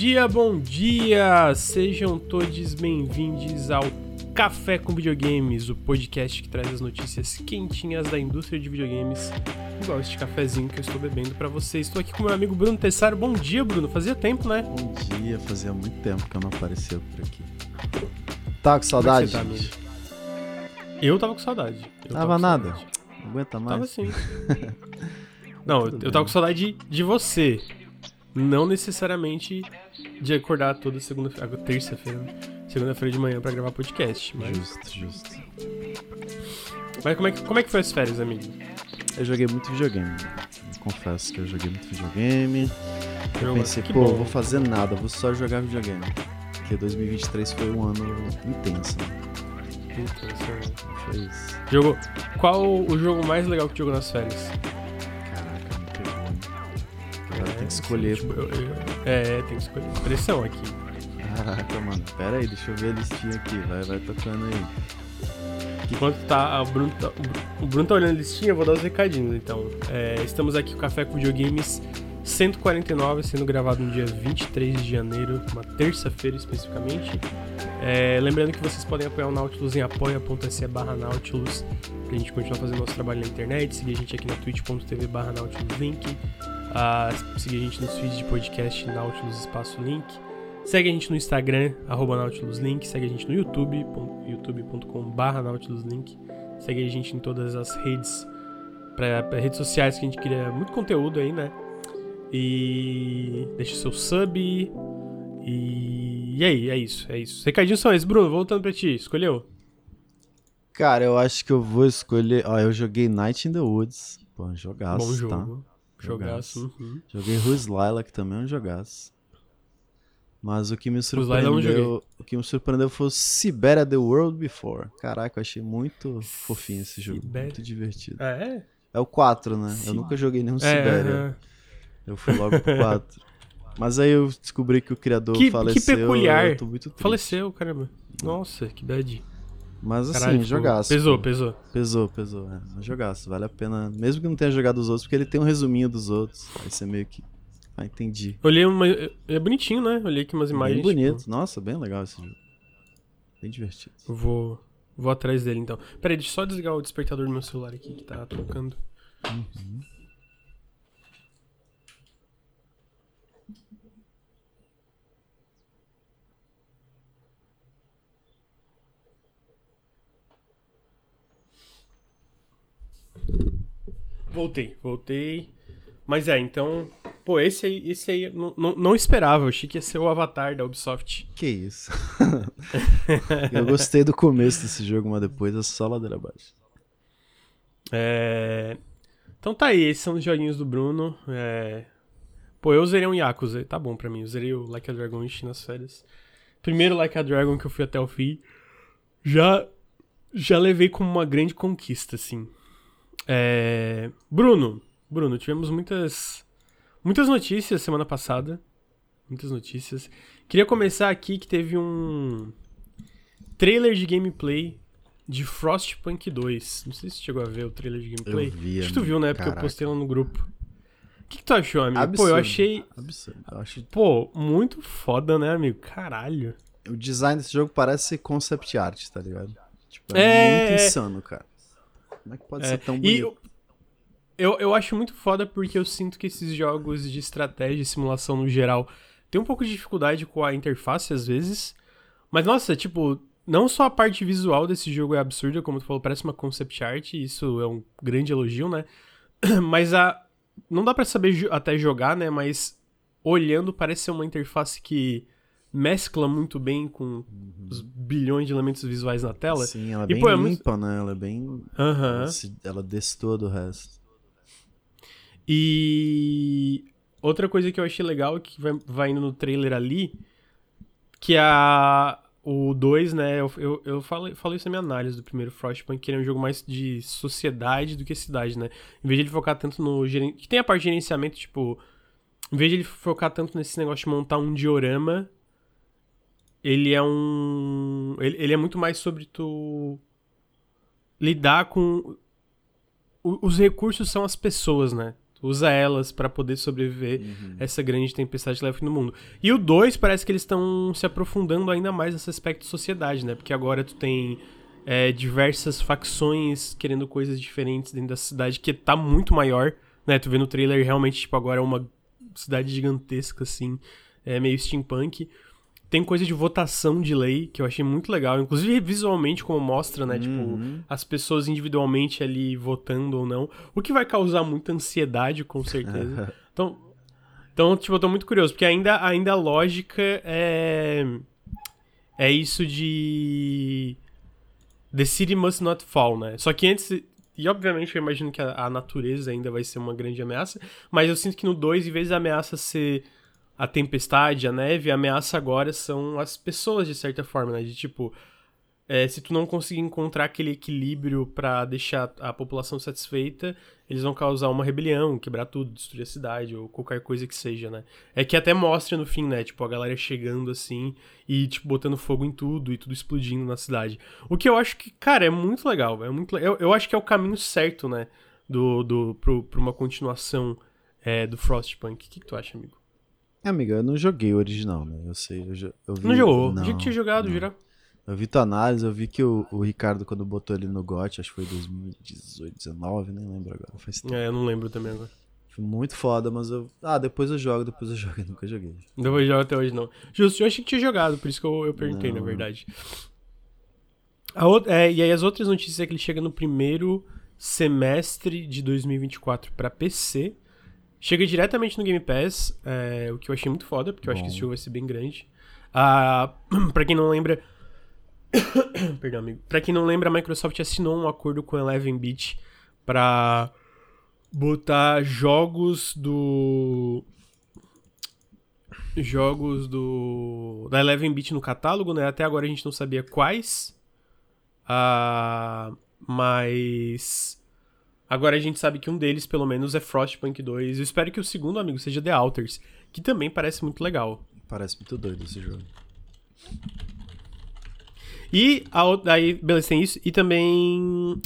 dia, bom dia! Sejam todos bem-vindos ao Café com Videogames, o podcast que traz as notícias quentinhas da indústria de videogames, igual este cafezinho que eu estou bebendo para vocês. Estou aqui com meu amigo Bruno Tessaro. Bom dia, Bruno. Fazia tempo, né? Bom dia, fazia muito tempo que eu não aparecia por aqui. Tá com saudade? É tá, eu tava com saudade. Eu tava, nada. Saudade. Não aguenta mais. Tava sim. não, eu, eu tava com saudade de você. Não necessariamente de acordar toda segunda-feira, terça-feira, segunda-feira de manhã para gravar podcast. Mas... Justo, justo. Mas como é, que, como é que foi as férias, amigo? Eu joguei muito videogame. Confesso que eu joguei muito videogame. Eu, pensei, pô, bom. vou fazer nada, vou só jogar videogame. Porque 2023 foi um ano intenso. Né? Intenso, né? Foi isso. Jogou. Qual o jogo mais legal que tu jogou nas férias? Que escolher. Tipo, eu, eu, é, tem que escolher. Pressão aqui. Caraca, mano. Pera aí, deixa eu ver a listinha aqui. Vai, vai tocando aí. Enquanto tá, o Bruno tá, o Bruno tá olhando a listinha, eu vou dar os recadinhos, então. É, estamos aqui com o Café com Videogames 149, sendo gravado no dia 23 de janeiro, uma terça-feira especificamente. É, lembrando que vocês podem apoiar o Nautilus em apoia.se barra Nautilus, pra gente continuar fazendo nosso trabalho na internet, seguir a gente aqui na twitch.tv barra Nautilus Link, uh, seguir a gente nos feeds de podcast Nautilus Espaço Link. Segue a gente no Instagram, arroba Nautilus Link. Segue a gente no YouTube, youtube.com.br Nautilus Link. Segue a gente em todas as redes, para redes sociais que a gente cria muito conteúdo aí, né? E deixa seu sub. E... e aí, é isso, é isso. Recadinhos são esses. Bruno, voltando pra ti, escolheu? Cara, eu acho que eu vou escolher. Ó, eu joguei Night in the Woods. Pô, jogaço. Bom jogo. Tá? Jogaço. Uhum. Joguei Who's Lilac também, é um jogaço. Mas o que me surpreendeu, o que me surpreendeu foi o Siberia The World Before. Caraca, eu achei muito fofinho esse jogo, Siberia. muito divertido. Ah, é? É o 4, né? Sim. Eu nunca joguei nenhum é, Siberia. É. Eu fui logo pro 4. Mas aí eu descobri que o criador que, faleceu. Que peculiar. Faleceu, caramba. Nossa, que bad. Mas assim, Caralho, jogaço. Pesou, pesou. Pesou, pesou. É, jogaço, vale a pena. Mesmo que não tenha jogado os outros, porque ele tem um resuminho dos outros. Aí você meio que ah, entendi. Olhei uma. É bonitinho, né? Olhei aqui umas imagens. Bem bonito. Tipo... Nossa, bem legal esse jogo. Bem divertido. Vou. Vou atrás dele então. Pera aí, deixa eu só desligar o despertador do meu celular aqui que tá tocando. Uhum. Voltei, voltei. Mas é, então. Pô, esse aí, esse aí não, não, não esperava. Eu achei que ia ser o Avatar da Ubisoft. Que isso. eu gostei do começo desse jogo, mas depois é só ladeira abaixo. É. Então tá aí, esses são os joguinhos do Bruno. É... Pô, eu zerei um Yakuza, tá bom pra mim. Eu zerei o Like a Dragon nas férias. Primeiro Like a Dragon que eu fui até o fim. Já. Já levei como uma grande conquista, assim. É... Bruno, Bruno, tivemos muitas muitas notícias semana passada. Muitas notícias. Queria começar aqui que teve um trailer de gameplay de Frostpunk 2. Não sei se você chegou a ver o trailer de gameplay. Eu vi, Acho que tu viu, né? Porque Caraca. eu postei lá no grupo. O que, que tu achou, amigo? Absurdo. Pô, eu achei. Absurdo. Eu acho... Pô, muito foda, né, amigo? Caralho. O design desse jogo parece concept art, tá ligado? Tipo, é, é... muito insano, cara. Como é que pode é. ser tão bonito? E eu, eu acho muito foda porque eu sinto que esses jogos de estratégia e simulação no geral tem um pouco de dificuldade com a interface às vezes. Mas, nossa, tipo, não só a parte visual desse jogo é absurda, como tu falou, parece uma concept art, isso é um grande elogio, né? Mas a. Não dá para saber até jogar, né? Mas olhando, parece ser uma interface que mescla muito bem com uhum. os bilhões de elementos visuais na tela. Sim, ela é e, bem pô, é limpa, muito... né? Ela é bem. Uhum. Ela, se... ela destoa do resto. E outra coisa que eu achei legal que vai, vai indo no trailer ali, que a o 2, né, eu, eu, eu falei, falei isso na minha análise do primeiro Frostpunk, que ele é um jogo mais de sociedade do que cidade, né? Em vez de ele focar tanto no... Que tem a parte de gerenciamento, tipo... Em vez de ele focar tanto nesse negócio de montar um diorama, ele é um... Ele, ele é muito mais sobre tu lidar com... os recursos são as pessoas, né? Usa elas para poder sobreviver uhum. essa grande tempestade que leva no mundo. E o 2 parece que eles estão se aprofundando ainda mais nesse aspecto de sociedade, né? Porque agora tu tem é, diversas facções querendo coisas diferentes dentro da cidade, que tá muito maior, né? Tu vê no trailer realmente, tipo, agora é uma cidade gigantesca, assim, é meio steampunk. Tem coisa de votação de lei que eu achei muito legal, inclusive visualmente como mostra, né, tipo, uhum. tipo, as pessoas individualmente ali votando ou não, o que vai causar muita ansiedade com certeza. então, então, tipo, eu tô muito curioso, porque ainda ainda a lógica é é isso de The city must not fall, né? Só que antes e obviamente eu imagino que a, a natureza ainda vai ser uma grande ameaça, mas eu sinto que no 2, em vez da ameaça ser a tempestade, a neve, a ameaça agora são as pessoas, de certa forma, né? De tipo, é, se tu não conseguir encontrar aquele equilíbrio para deixar a população satisfeita, eles vão causar uma rebelião, quebrar tudo, destruir a cidade, ou qualquer coisa que seja, né? É que até mostra no fim, né? Tipo, a galera chegando assim e, tipo, botando fogo em tudo e tudo explodindo na cidade. O que eu acho que, cara, é muito legal. É muito, eu, eu acho que é o caminho certo, né? Do, do, pro, uma continuação é, do Frostpunk. O que, que tu acha, amigo? Amiga, eu não joguei o original, né? Eu sei, eu, eu vi... Não jogou? Não, que tinha jogado, não. Girar. Eu vi tua análise, eu vi que o, o Ricardo, quando botou ele no GOT, acho que foi 2018, 19, nem lembro agora. Faz tempo. É, eu não lembro também agora. Foi muito foda, mas eu. Ah, depois eu jogo, depois eu jogo. Eu nunca joguei. Depois eu jogo até hoje, não. Justo, eu achei que tinha jogado, por isso que eu, eu perguntei, não. na verdade. A outra, é, e aí as outras notícias é que ele chega no primeiro semestre de 2024 para PC. Chega diretamente no Game Pass, é, o que eu achei muito foda, porque eu Bom. acho que esse jogo vai ser bem grande. Ah, pra quem não lembra. Perdão, amigo. Pra quem não lembra, a Microsoft assinou um acordo com a Eleven Beat pra botar jogos do. Jogos do. Da Eleven Beat no catálogo, né? Até agora a gente não sabia quais. Ah, mas. Agora a gente sabe que um deles, pelo menos, é Frostpunk 2. Eu espero que o segundo, amigo, seja The Alters, que também parece muito legal. Parece muito doido esse jogo. E a, aí, beleza, tem isso. E também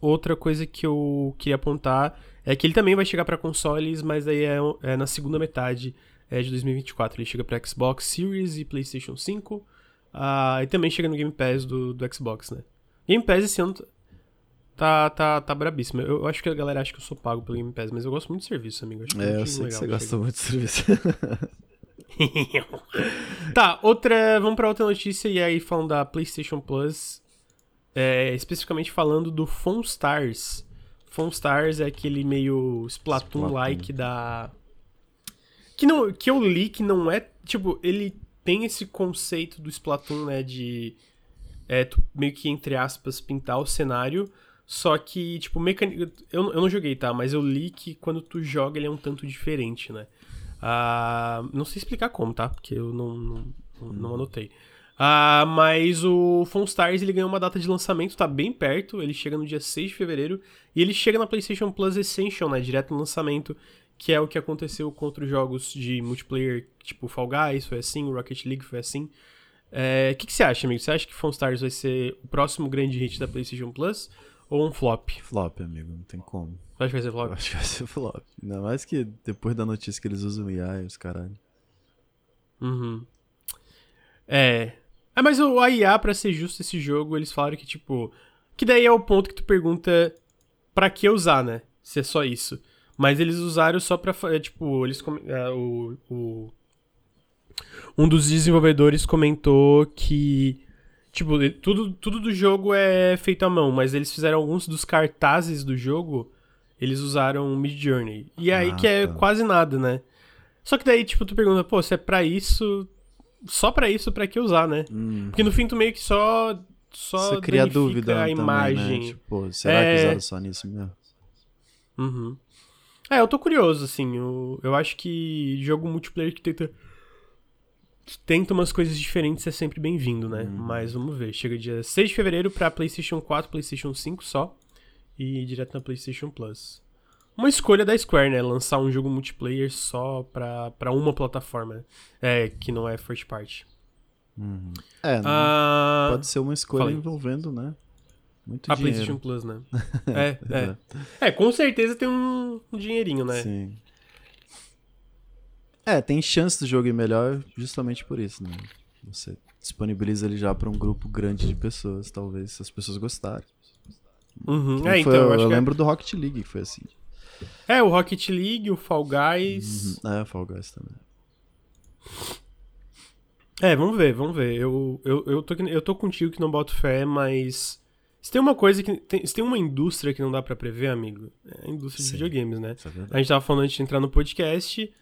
outra coisa que eu queria apontar é que ele também vai chegar para consoles, mas aí é, é, na segunda metade é, de 2024. Ele chega para Xbox Series e PlayStation 5. Uh, e também chega no Game Pass do, do Xbox, né? Game Pass esse ano tá, tá, tá brabíssimo. Eu, eu, acho que a galera acha que eu sou pago pelo Game Pass, mas eu gosto muito do serviço, amigo. Acho é, eu sei que você gosta muito do serviço. tá, outra. Vamos pra outra notícia e aí falando da PlayStation Plus. É, especificamente falando do Phone Stars. Phone Stars é aquele meio Splatoon-like da. Que, não, que eu li que não é. Tipo, ele tem esse conceito do Splatoon, né? De. É, meio que, entre aspas, pintar o cenário. Só que, tipo, mecânica. Eu, eu não joguei, tá? Mas eu li que quando tu joga ele é um tanto diferente, né? Uh, não sei explicar como, tá? Porque eu não, não, não anotei. Uh, mas o Phone Stars ele ganhou uma data de lançamento, tá bem perto. Ele chega no dia 6 de fevereiro. E ele chega na PlayStation Plus Essential, né? Direto no lançamento. Que é o que aconteceu com outros jogos de multiplayer, tipo Fall Guys, foi assim, Rocket League foi assim. O é, que, que você acha, amigo? Você acha que Phone Stars vai ser o próximo grande hit da PlayStation Plus? Ou um flop? Flop, amigo, não tem como. Acho que vai ser flop? Eu acho que vai ser flop. Ainda mais que depois da notícia que eles usam IA e os caralho. Uhum. É. É, mas o IA, pra ser justo esse jogo, eles falaram que, tipo. Que daí é o ponto que tu pergunta pra que usar, né? Se é só isso. Mas eles usaram só pra. É, tipo, eles. É, o, o. Um dos desenvolvedores comentou que Tipo, tudo, tudo do jogo é feito à mão, mas eles fizeram alguns dos cartazes do jogo, eles usaram Mid Journey. E aí ah, que é tá. quase nada, né? Só que daí, tipo, tu pergunta, pô, se é pra isso. Só pra isso, pra que usar, né? Hum. Porque no fim tu meio que só. Só Você cria dúvida a também, né? imagem. Né? Tipo, será é... que usaram só nisso mesmo? Uhum. É, eu tô curioso, assim. Eu, eu acho que jogo multiplayer que tenta tenta umas coisas diferentes é sempre bem-vindo, né? Hum. Mas vamos ver. Chega dia 6 de fevereiro pra PlayStation 4, PlayStation 5 só. E direto na PlayStation Plus. Uma escolha da Square, né? Lançar um jogo multiplayer só pra, pra uma plataforma. É, que não é first party. Uhum. É, ah, pode ser uma escolha envolvendo, né? Muito a dinheiro. PlayStation Plus, né? é, é. É, com certeza tem um, um dinheirinho, né? Sim. É, tem chance do jogo ir melhor justamente por isso, né? Você disponibiliza ele já para um grupo grande de pessoas, talvez, se as pessoas gostarem. Uhum. É, então, eu, eu, é lembro é... do Rocket League que foi assim. É, o Rocket League, o Fall Guys. Uhum. É, o Fall Guys também. É, vamos ver, vamos ver. Eu, eu, eu, tô, eu tô contigo que não boto fé, mas. Se tem uma coisa que. Tem, se tem uma indústria que não dá para prever, amigo, é a indústria Sim, de videogames, né? É a gente tava falando antes de entrar no podcast.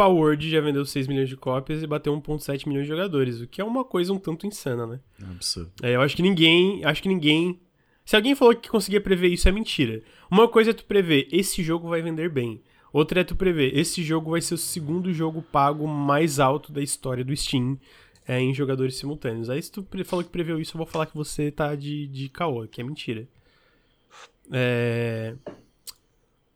Power já vendeu 6 milhões de cópias e bateu 1.7 milhões de jogadores, o que é uma coisa um tanto insana, né? É absurdo. É, eu acho que ninguém. Acho que ninguém. Se alguém falou que conseguia prever isso, é mentira. Uma coisa é tu prever, esse jogo vai vender bem. Outra é tu prever, esse jogo vai ser o segundo jogo pago mais alto da história do Steam é, em jogadores simultâneos. Aí se tu falou que preveu isso, eu vou falar que você tá de, de caô, que é mentira. É...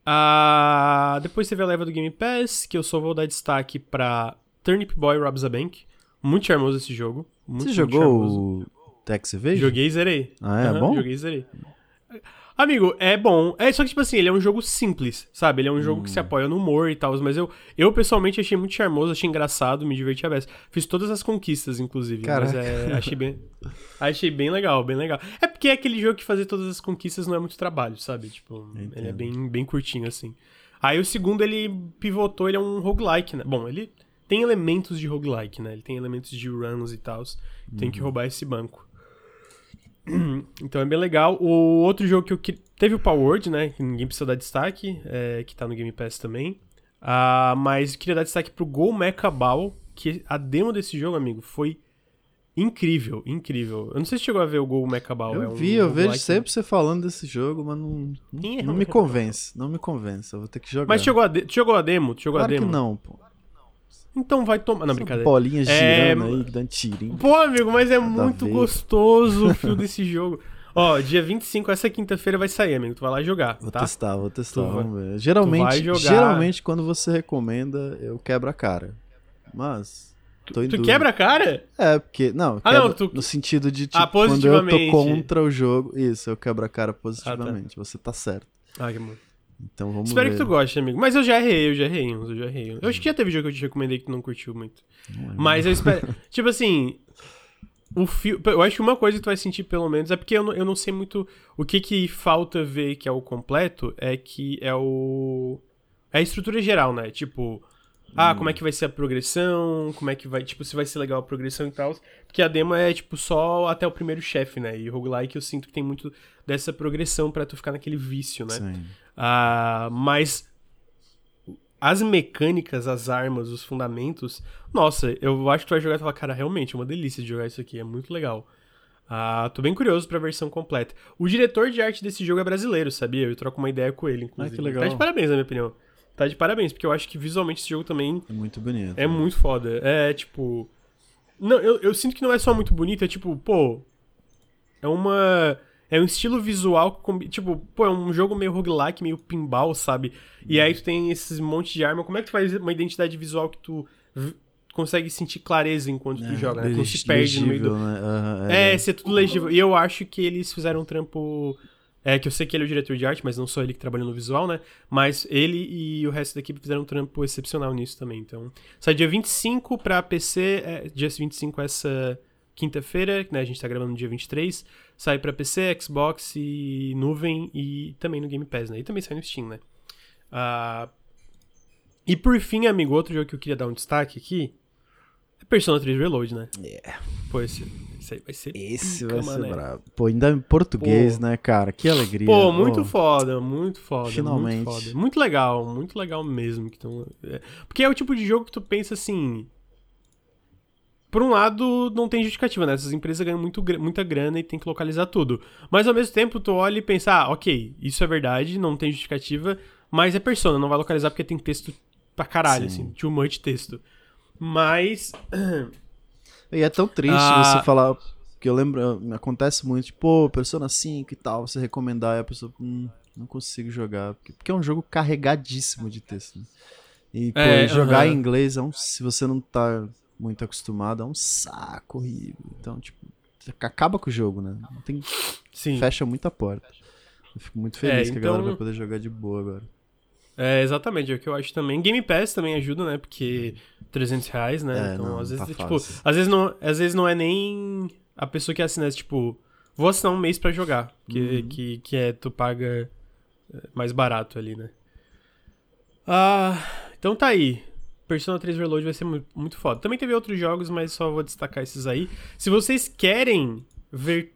Ah, depois teve a leva do Game Pass, que eu só vou dar destaque pra Turnip Boy Robs a Bank. Muito charmoso esse jogo. Muito, você muito jogou charmoso. o Tex Evasion? Joguei e zerei. Ah, é uhum, bom? Joguei e zerei. Amigo, é bom. É só que, tipo assim, ele é um jogo simples, sabe? Ele é um jogo que se apoia no humor e tal. Mas eu, eu pessoalmente achei muito charmoso, achei engraçado, me diverti a beça. Fiz todas as conquistas, inclusive. Caraca. Mas é, achei bem. Achei bem legal, bem legal. É porque é aquele jogo que fazer todas as conquistas não é muito trabalho, sabe? Tipo, Entendo. ele é bem, bem curtinho, assim. Aí o segundo, ele pivotou, ele é um roguelike, né? Bom, ele tem elementos de roguelike, né? Ele tem elementos de runs e tal. Tem que roubar esse banco. Então é bem legal. O outro jogo que eu que teve o Power né? Que ninguém precisa dar destaque, é, que tá no Game Pass também. Ah, mas eu queria dar destaque pro Go Mecha Ball, que a demo desse jogo, amigo, foi incrível, incrível. Eu não sei se chegou a ver o Go Mecha Ball. Eu é um vi, eu vejo roguelike. sempre você falando desse jogo, mas não, não, é não me convence. Não me convence, eu vou ter que jogar. Mas chegou a, de... jogou a demo? Jogou claro a demo? que não, pô. Então vai tomar. Não, brincadeira. Bolinha É, girando aí, dando tirinho. Pô, amigo, mas é muito gostoso o fio desse jogo. Ó, dia 25, essa quinta-feira vai sair, amigo. Tu vai lá jogar, Vou tá? testar, vou testar, Tu vai- vamos ver. vai Geralmente, jogar- geralmente quando você recomenda, eu quebro a cara. Mas tô Tu dúvida. quebra a cara? É, porque não, Ah, não, tu- no sentido de tipo, Ah, quando eu tô contra o jogo, isso, eu quebro a cara positivamente. Você tá certo. Ah, que bom. Então vamos Espero ver. que tu goste, amigo. Mas eu já errei, eu já errei uns, eu já errei. Eu acho que já teve jogo que eu te recomendei que tu não curtiu muito. Não Mas eu espero. tipo assim. O fio. Eu acho que uma coisa que tu vai sentir, pelo menos, é porque eu não, eu não sei muito. O que que falta ver que é o completo é que é o. É a estrutura geral, né? Tipo. Ah, Hum. como é que vai ser a progressão? Como é que vai. Tipo, se vai ser legal a progressão e tal. Porque a demo é, tipo, só até o primeiro chefe, né? E roguelike eu sinto que tem muito dessa progressão pra tu ficar naquele vício, né? Sim. Ah, mas as mecânicas, as armas, os fundamentos, nossa, eu acho que tu vai jogar e falar, cara, realmente é uma delícia de jogar isso aqui, é muito legal. Ah, tô bem curioso pra versão completa. O diretor de arte desse jogo é brasileiro, sabia? Eu troco uma ideia com ele, inclusive. Ah, que legal. Tá de parabéns, na minha opinião. Tá de parabéns, porque eu acho que visualmente esse jogo também É muito bonito. é muito foda. É tipo. Não, eu, eu sinto que não é só muito bonito, é tipo, pô. É uma. É um estilo visual Tipo, pô, é um jogo meio roguelike, meio pinball, sabe? E aí tu tem esses monte de arma. Como é que tu faz uma identidade visual que tu consegue sentir clareza enquanto tu joga, né? Tu se perde no meio do. né? Aham, É, ser tudo legível. E eu acho que eles fizeram um trampo. É, que eu sei que ele é o diretor de arte, mas não só ele que trabalhou no visual, né? Mas ele e o resto da equipe fizeram um trampo excepcional nisso também. Então, sai dia 25 pra PC, é, dia 25 essa quinta-feira, né? A gente tá gravando no dia 23. Sai pra PC, Xbox e nuvem e também no Game Pass, né? E também sai no Steam, né? Ah, e por fim, amigo, outro jogo que eu queria dar um destaque aqui é Persona 3 Reload, né? É. Pô, esse, esse aí vai ser Esse pica, vai ser mané. brabo. Pô, ainda em português, Pô. né, cara? Que alegria. Pô, muito Pô, foda, muito foda. Finalmente. Muito, foda. muito legal, muito legal mesmo. Que tão, é. Porque é o tipo de jogo que tu pensa assim. Por um lado, não tem justificativa, né? Essas empresas ganham muito, muita grana e tem que localizar tudo. Mas ao mesmo tempo, tu olha e pensa, ah, ok, isso é verdade, não tem justificativa, mas é persona, não vai localizar porque tem texto pra caralho, Sim. assim, too much texto. Mas. E é tão triste Ah. você falar. Que eu lembro, acontece muito, tipo, pô, Persona 5 e tal, você recomendar e a pessoa, hum, não consigo jogar. Porque, porque é um jogo carregadíssimo de texto. né? E, pô, É, jogar aham. em inglês é um. Se você não tá muito acostumado, é um saco horrível. Então, tipo, acaba com o jogo, né? Não tem, Sim. Fecha muita porta. Eu fico muito feliz é, que então... a galera vai poder jogar de boa agora. É, exatamente, é o que eu acho também. Game Pass também ajuda, né? Porque 300 reais, né? É, então, não, às vezes, tá tipo, às vezes, não, às vezes não é nem a pessoa que assina, tipo, vou assinar um mês para jogar. Que, uhum. que, que é, tu paga é, mais barato ali, né? Ah, então tá aí. Persona 3 Reload vai ser muito, foda. Também teve outros jogos, mas só vou destacar esses aí. Se vocês querem ver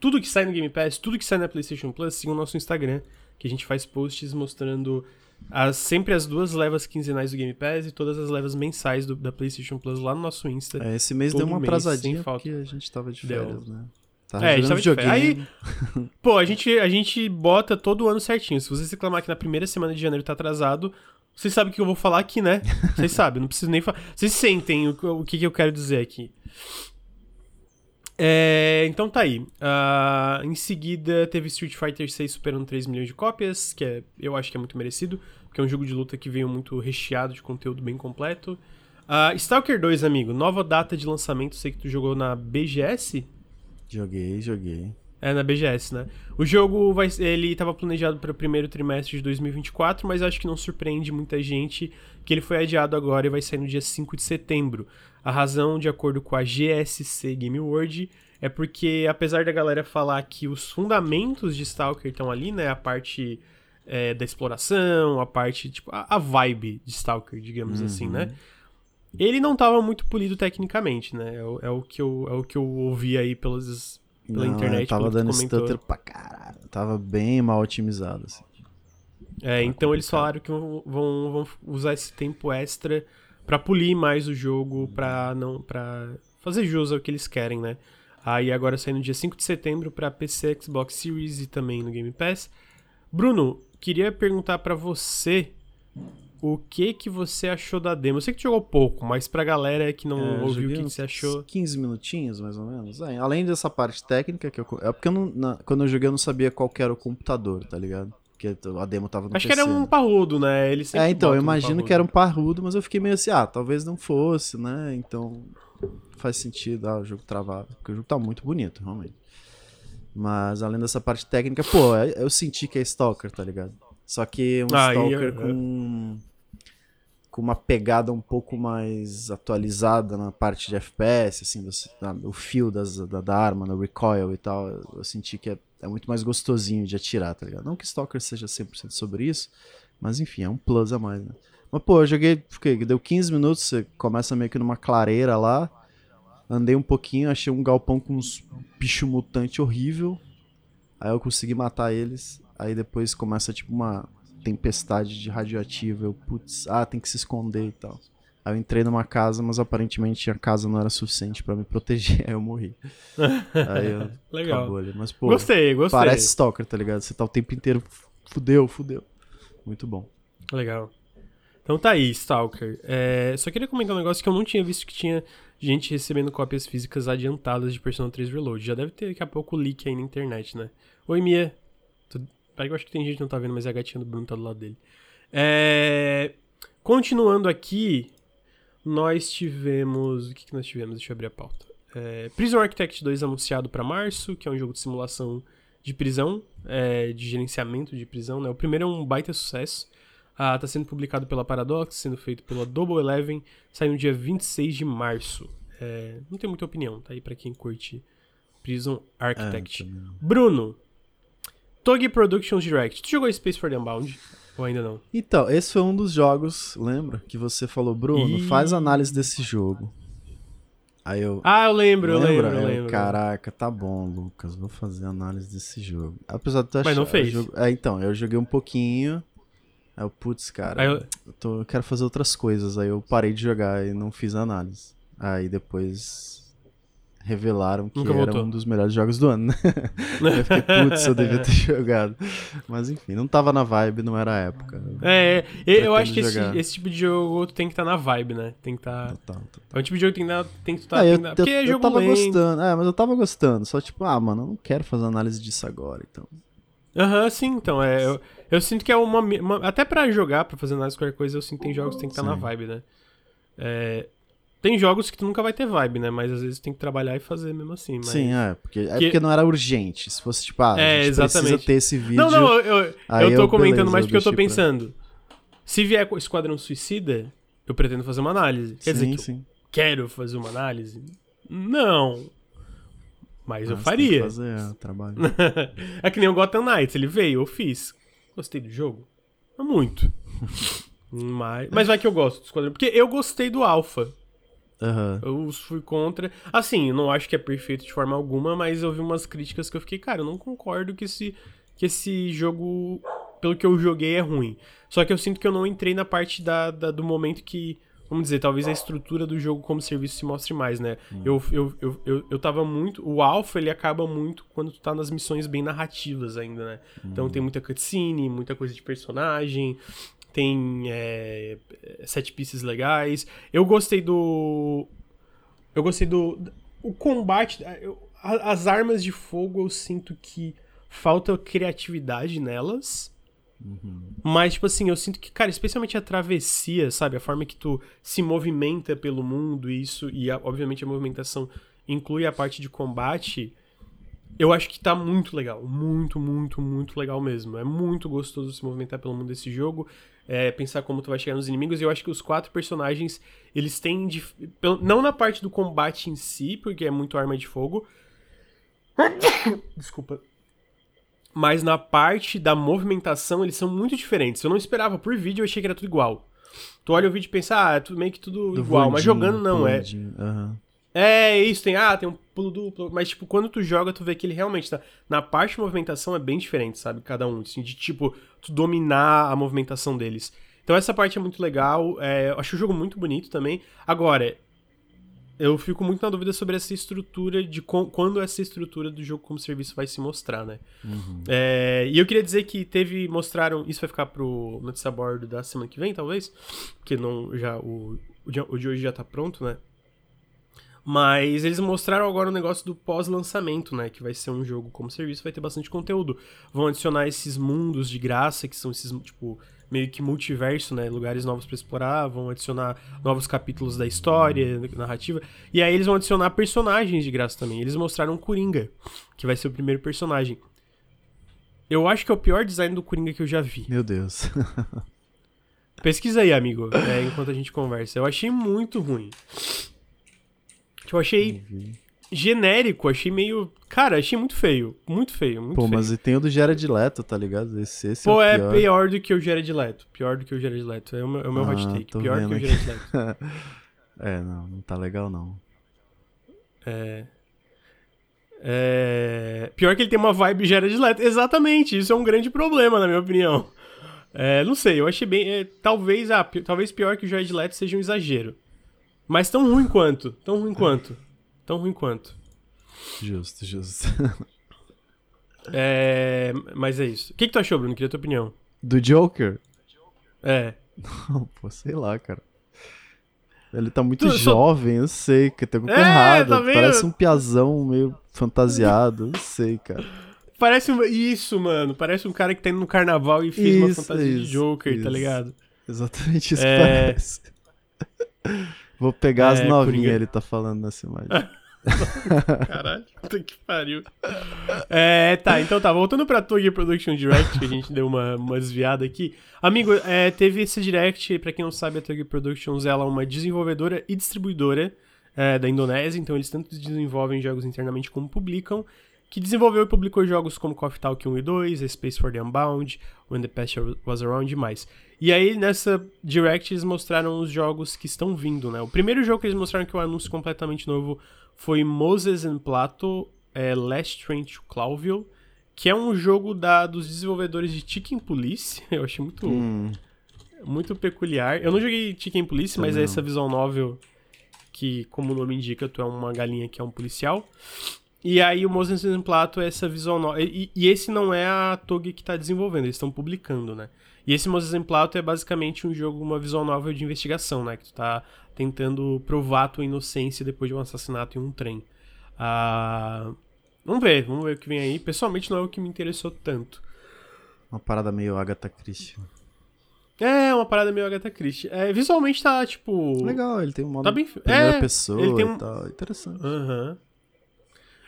tudo que sai no Game Pass, tudo que sai na PlayStation Plus, sigam o nosso Instagram, que a gente faz posts mostrando as, sempre as duas levas quinzenais do Game Pass e todas as levas mensais do, da PlayStation Plus lá no nosso Insta. É, esse mês deu uma mês, atrasadinha porque a gente tava de férias, deu. né? Tava é, a gente tava de férias. Aí, pô, a gente, a gente bota todo ano certinho. Se você reclamar que na primeira semana de janeiro tá atrasado, vocês sabem o que eu vou falar aqui, né? Vocês sabem, não preciso nem falar. Vocês sentem o, o que, que eu quero dizer aqui. É, então tá aí. Uh, em seguida, teve Street Fighter 6 superando 3 milhões de cópias, que é, eu acho que é muito merecido, porque é um jogo de luta que veio muito recheado de conteúdo bem completo. Uh, Stalker 2, amigo, nova data de lançamento, sei que tu jogou na BGS? Joguei, joguei. É, na BGS, né? O jogo vai, ele estava planejado para o primeiro trimestre de 2024, mas acho que não surpreende muita gente que ele foi adiado agora e vai sair no dia 5 de setembro. A razão, de acordo com a GSC Game World, é porque, apesar da galera falar que os fundamentos de Stalker estão ali, né? A parte é, da exploração, a parte, tipo, a, a vibe de Stalker, digamos uhum. assim, né? Ele não estava muito polido tecnicamente, né? É, é, o que eu, é o que eu ouvi aí pelas, pela não, internet. Tava dando stutter pra caralho. Tava bem mal otimizado, assim. É, então eles falaram que vão, vão usar esse tempo extra para polir mais o jogo, para não para fazer jus ao que eles querem, né? Aí agora sai no dia 5 de setembro para PC, Xbox Series e também no Game Pass. Bruno, queria perguntar para você o que que você achou da demo? Eu sei que jogou pouco, mas pra galera que não é, ouviu o que, que, você achou. 15 minutinhos, mais ou menos. É, além dessa parte técnica, que eu, é porque eu não, na, quando eu joguei eu não sabia qual era o computador, tá ligado? Porque a demo tava no Acho PC, que era um parrudo, né? Ele é, então, eu imagino um que era um parrudo, mas eu fiquei meio assim, ah, talvez não fosse, né? Então faz sentido, ah, o jogo travado. Porque o jogo tá muito bonito, realmente. Mas além dessa parte técnica, pô, eu senti que é Stalker, tá ligado? Só que um ah, Stalker com com uma pegada um pouco mais atualizada na parte de FPS, assim, do, o fio das, da, da, arma, no recoil e tal, eu senti que é, é, muito mais gostosinho de atirar, tá ligado? Não que Stalker seja 100% sobre isso, mas enfim, é um plus a mais, né? Mas pô, eu joguei, fiquei, deu 15 minutos, você começa meio que numa clareira lá, andei um pouquinho, achei um galpão com uns bicho mutante horrível, aí eu consegui matar eles, aí depois começa tipo uma tempestade de radioativo. Eu, putz, ah, tem que se esconder e tal. Aí eu entrei numa casa, mas aparentemente a casa não era suficiente para me proteger, aí eu morri. aí eu, Legal. Acabou ali. Mas, pô, gostei, gostei. Parece Stalker, tá ligado? Você tá o tempo inteiro, fudeu, fudeu. Muito bom. Legal. Então tá aí, Stalker. É, só queria comentar um negócio que eu não tinha visto que tinha gente recebendo cópias físicas adiantadas de Persona 3 Reload. Já deve ter daqui a pouco o leak aí na internet, né? Oi, Mia. Eu acho que tem gente que não tá vendo, mas é a gatinha do Bruno tá do lado dele. É... Continuando aqui, nós tivemos. O que, que nós tivemos? Deixa eu abrir a pauta. É... Prison Architect 2 anunciado para março, que é um jogo de simulação de prisão, é... de gerenciamento de prisão. Né? O primeiro é um baita sucesso. Ah, tá sendo publicado pela Paradox, sendo feito pela Double Eleven, sai no dia 26 de março. É... Não tem muita opinião, tá aí pra quem curte Prison Architect. É, Bruno, Togi Productions Direct. Tu jogou Space for the Unbound? Ou ainda não? Então, esse foi um dos jogos, lembra? Que você falou, Bruno, e... faz análise desse jogo. Aí eu. Ah, eu lembro, eu lembro, eu lembro. Caraca, tá bom, Lucas, vou fazer análise desse jogo. Apesar de tu achar. Mas não fez. Jogo... É, então, eu joguei um pouquinho. Aí eu, putz, cara, eu... Eu, tô... eu quero fazer outras coisas. Aí eu parei de jogar e não fiz análise. Aí depois revelaram que Nunca era voltou. um dos melhores jogos do ano, né? eu fiquei, putz, eu devia ter jogado. Mas enfim, não tava na vibe, não era a época. É, é eu acho que esse, esse, tipo de jogo tem que estar tá na vibe, né? Tem que estar. Tá... Total, total. É um tipo de jogo que tem que, estar. Tá, é, eu. Porque eu, é jogo eu tava lento. gostando, é, mas eu tava gostando. Só tipo, ah, mano, eu não quero fazer análise disso agora, então. Aham, uhum, sim, então. É, eu, eu sinto que é uma, uma. Até pra jogar, pra fazer análise de qualquer coisa, eu sinto que tem jogos que tem que estar tá na vibe, né? É, Tem jogos que tu nunca vai ter vibe, né? Mas às vezes tem que trabalhar e fazer mesmo assim. Mas... Sim, é. Porque, é porque não era urgente. Se fosse tipo, ah, é, a gente exatamente. precisa ter esse vídeo. Não, não, eu, eu, eu tô comentando beleza, mais porque eu tô pensando. Pra... Se vier com Esquadrão Suicida, eu pretendo fazer uma análise. Quer sim, dizer, sim. quero fazer uma análise? Não. Mas, Mas eu faria. fazer, é, trabalho. é que nem o Gotham Knights, ele veio, eu fiz. Gostei do jogo? Não muito. mas, mas vai que eu gosto do Esquadrão. Porque eu gostei do Alpha. Uhum. Eu fui contra. Assim, não acho que é perfeito de forma alguma, mas eu vi umas críticas que eu fiquei, cara, eu não concordo que esse, que esse jogo, pelo que eu joguei, é ruim. Só que eu sinto que eu não entrei na parte da, da do momento que. Vamos dizer, talvez a estrutura do jogo como serviço se mostre mais, né? Uhum. Eu, eu, eu, eu, eu tava muito. O Alpha, ele acaba muito quando tu tá nas missões bem narrativas ainda, né? Uhum. Então tem muita cutscene, muita coisa de personagem tem é, set pieces legais. Eu gostei do. Eu gostei do. O combate. Eu, as armas de fogo eu sinto que falta criatividade nelas. Uhum. Mas, tipo assim, eu sinto que, cara, especialmente a travessia, sabe? A forma que tu se movimenta pelo mundo, isso, e a, obviamente a movimentação inclui a parte de combate. Eu acho que tá muito legal. Muito, muito, muito legal mesmo. É muito gostoso se movimentar pelo mundo desse jogo é, pensar como tu vai chegar nos inimigos. E eu acho que os quatro personagens, eles têm. Dif... Não na parte do combate em si, porque é muito arma de fogo. Desculpa. Mas na parte da movimentação, eles são muito diferentes. Eu não esperava por vídeo, eu achei que era tudo igual. Tu olha o vídeo e pensa, ah, é meio que tudo do igual. mas jogando não, é. Uhum. É, isso, tem, ah, tem um pulo duplo, mas, tipo, quando tu joga, tu vê que ele realmente tá, na parte de movimentação é bem diferente, sabe, cada um, assim, de, tipo, tu dominar a movimentação deles. Então essa parte é muito legal, é, eu acho o jogo muito bonito também. Agora, eu fico muito na dúvida sobre essa estrutura, de quando essa estrutura do jogo como serviço vai se mostrar, né? Uhum. É, e eu queria dizer que teve, mostraram, isso vai ficar pro notícia bordo da semana que vem, talvez, porque não, já, o, o de, o de hoje já tá pronto, né? Mas eles mostraram agora o negócio do pós-lançamento, né? Que vai ser um jogo como serviço, vai ter bastante conteúdo. Vão adicionar esses mundos de graça, que são esses, tipo, meio que multiverso, né? Lugares novos para explorar, vão adicionar novos capítulos da história, narrativa. E aí eles vão adicionar personagens de graça também. Eles mostraram Coringa, que vai ser o primeiro personagem. Eu acho que é o pior design do Coringa que eu já vi. Meu Deus. Pesquisa aí, amigo, é, enquanto a gente conversa. Eu achei muito ruim. Eu achei genérico, achei meio. Cara, achei muito feio. Muito feio, muito Pô, feio. mas e tem o do Jared Leto, tá ligado? Esse, esse Pô, é, o pior. é pior do que o Jared Leto. Pior do que o Jared Leto. É o meu, é o meu ah, hot take. Pior do que o Jared Leto. é, não, não tá legal não. É. É... Pior que ele tem uma vibe Jared Leto. Exatamente, isso é um grande problema, na minha opinião. É, não sei, eu achei bem. É, talvez, ah, talvez pior que o Jared Leto seja um exagero. Mas tão ruim quanto. Tão ruim quanto. Tão ruim quanto. Justo, justo. é, mas é isso. O que, que tu achou, Bruno? Queria a tua opinião. Do Joker? É. Não, pô, sei lá, cara. Ele tá muito tu, jovem, só... eu sei, que tem alguma coisa é, errada. Tá Parece um piazão meio fantasiado, eu sei, cara. Parece um... isso, mano. Parece um cara que tá indo no carnaval e fez isso, uma fantasia isso, de Joker, tá isso. tá ligado? Exatamente isso é... que parece. Vou pegar é, as novinhas, ele tá falando nessa imagem. Caralho, puta que pariu. É, tá, então tá, voltando pra Tug Production Direct, que a gente deu uma, uma desviada aqui. Amigo, é, teve esse direct, pra quem não sabe, a Tug Productions ela é uma desenvolvedora e distribuidora é, da Indonésia, então eles tanto desenvolvem jogos internamente como publicam que desenvolveu e publicou jogos como Coffee Talk 1 e 2, A Space for the Unbound, When the Past Was Around e mais. E aí, nessa Direct, eles mostraram os jogos que estão vindo, né? O primeiro jogo que eles mostraram que é um anúncio completamente novo foi Moses and Plato é, Last Train to Clawville, que é um jogo da, dos desenvolvedores de Chicken Police. Eu achei muito, hum. muito peculiar. Eu não joguei Chicken Police, mas é essa visual novel que, como o nome indica, tu é uma galinha que é um policial. E aí o Moses Plato é essa visual nova. E, e, esse não é a Tog que está desenvolvendo, eles estão publicando, né? E esse Moses Plato é basicamente um jogo, uma visual nova de investigação, né? Que tu tá tentando provar a tua inocência depois de um assassinato em um trem. Ah, vamos ver, vamos ver o que vem aí. Pessoalmente não é o que me interessou tanto. Uma parada meio Agatha Christie. É, uma parada meio Agatha Christie. É, visualmente tá, tipo... Legal, ele tem um modo tá bem... primeira é, pessoa ele tem um... tá interessante. Aham. Uhum.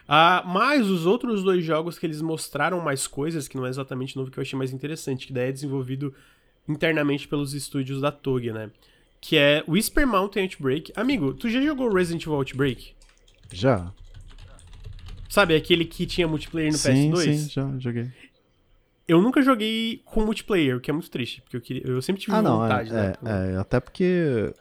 Ah, mas os outros dois jogos que eles mostraram mais coisas, que não é exatamente novo, que eu achei mais interessante, que daí é desenvolvido internamente pelos estúdios da TOG, né? Que é Whisper Mountain Outbreak. Amigo, tu já jogou Resident Evil Outbreak? Já. Sabe, aquele que tinha multiplayer no sim, PS2? Sim, já joguei. Eu nunca joguei com multiplayer, o que é muito triste, porque eu, queria, eu sempre tive ah, não, vontade, é, né? É, é, até porque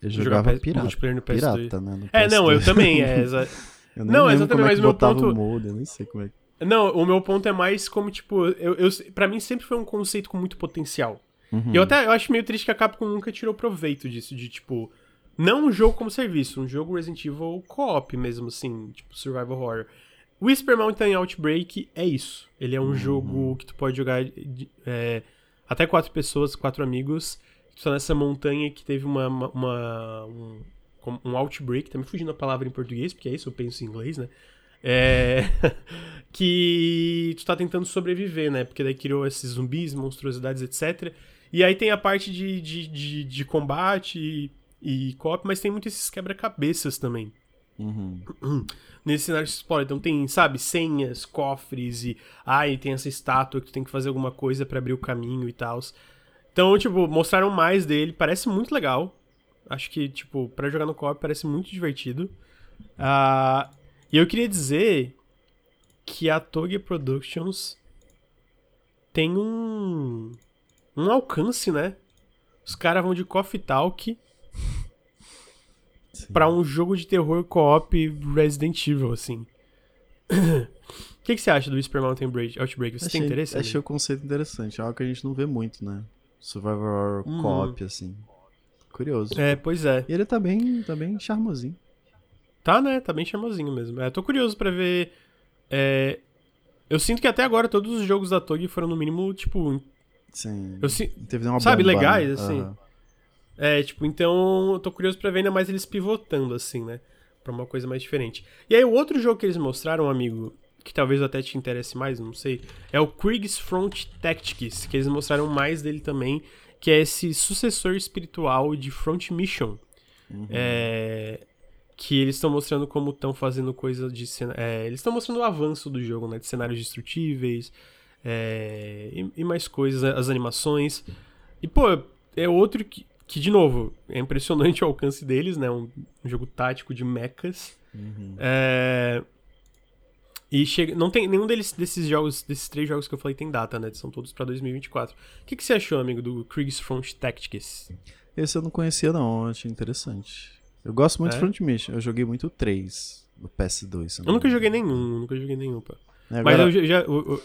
eu jogava pirata, multiplayer no PS2. pirata, né? No é, não, eu também, é. eu nem não, exatamente, exatamente, mas mas o meu botava ponto... o molde, eu nem sei como é que... Não, o meu ponto é mais como, tipo, eu, eu, pra mim sempre foi um conceito com muito potencial. Uhum. E eu até eu acho meio triste que a Capcom nunca tirou proveito disso, de, tipo, não um jogo como serviço, um jogo Resident Evil co-op mesmo, assim, tipo, survival horror. Whisper Mountain Outbreak é isso. Ele é um uhum. jogo que tu pode jogar é, até quatro pessoas, quatro amigos. Tu tá nessa montanha que teve uma, uma, uma um, um, outbreak, tá me fugindo a palavra em português, porque é isso, eu penso em inglês, né? É, que tu tá tentando sobreviver, né? Porque daí criou esses zumbis, monstruosidades, etc. E aí tem a parte de, de, de, de combate e, e cop, mas tem muito esses quebra-cabeças também. Uhum. Nesse cenário você explora. Então tem, sabe, senhas, cofres e. Ah, e tem essa estátua que tu tem que fazer alguma coisa para abrir o caminho e tal. Então, tipo, mostraram mais dele. Parece muito legal. Acho que, tipo, para jogar no co parece muito divertido. Uh, e eu queria dizer que a Toge Productions tem um. um alcance, né? Os caras vão de Coffee Talk para um jogo de terror co-op Resident Evil, assim. O que, que, você acha do Whisper Mountain Outbreak? Você achei, tem interesse? Achei o conceito interessante. É algo que a gente não vê muito, né? Survival Horror uhum. co-op, assim. Curioso. É, pois é. E ele tá bem, tá bem charmosinho. Tá, né? Tá bem charmosinho mesmo. É, tô curioso para ver. É... Eu sinto que até agora todos os jogos da Tog foram no mínimo, tipo. Sim. Eu si... Teve uma Sabe, bomba, legais, né? assim. Uhum. É, tipo, então eu tô curioso pra ver ainda mais eles pivotando, assim, né? Pra uma coisa mais diferente. E aí, o outro jogo que eles mostraram, amigo, que talvez até te interesse mais, não sei, é o Krieg's Front Tactics, que eles mostraram mais dele também, que é esse sucessor espiritual de Front Mission. Uhum. É, que eles estão mostrando como estão fazendo coisa de é, eles estão mostrando o avanço do jogo, né? De cenários destrutíveis é, e, e, mais coisas, as animações. E, pô, é outro que, que, de novo, é impressionante o alcance deles, né? Um, um jogo tático de mechas. Uhum. É, e chega, não tem nenhum deles, desses jogos, desses três jogos que eu falei tem data, né? São todos para 2024. O que, que você achou, amigo, do Krieg's Front Tactics? Esse eu não conhecia, não. Eu achei interessante. Eu gosto muito É? de Front Mission. Eu joguei muito o 3 no PS2. se Eu nunca joguei nenhum, nunca joguei nenhum, pá. Mas agora- eu já. já eu, eu...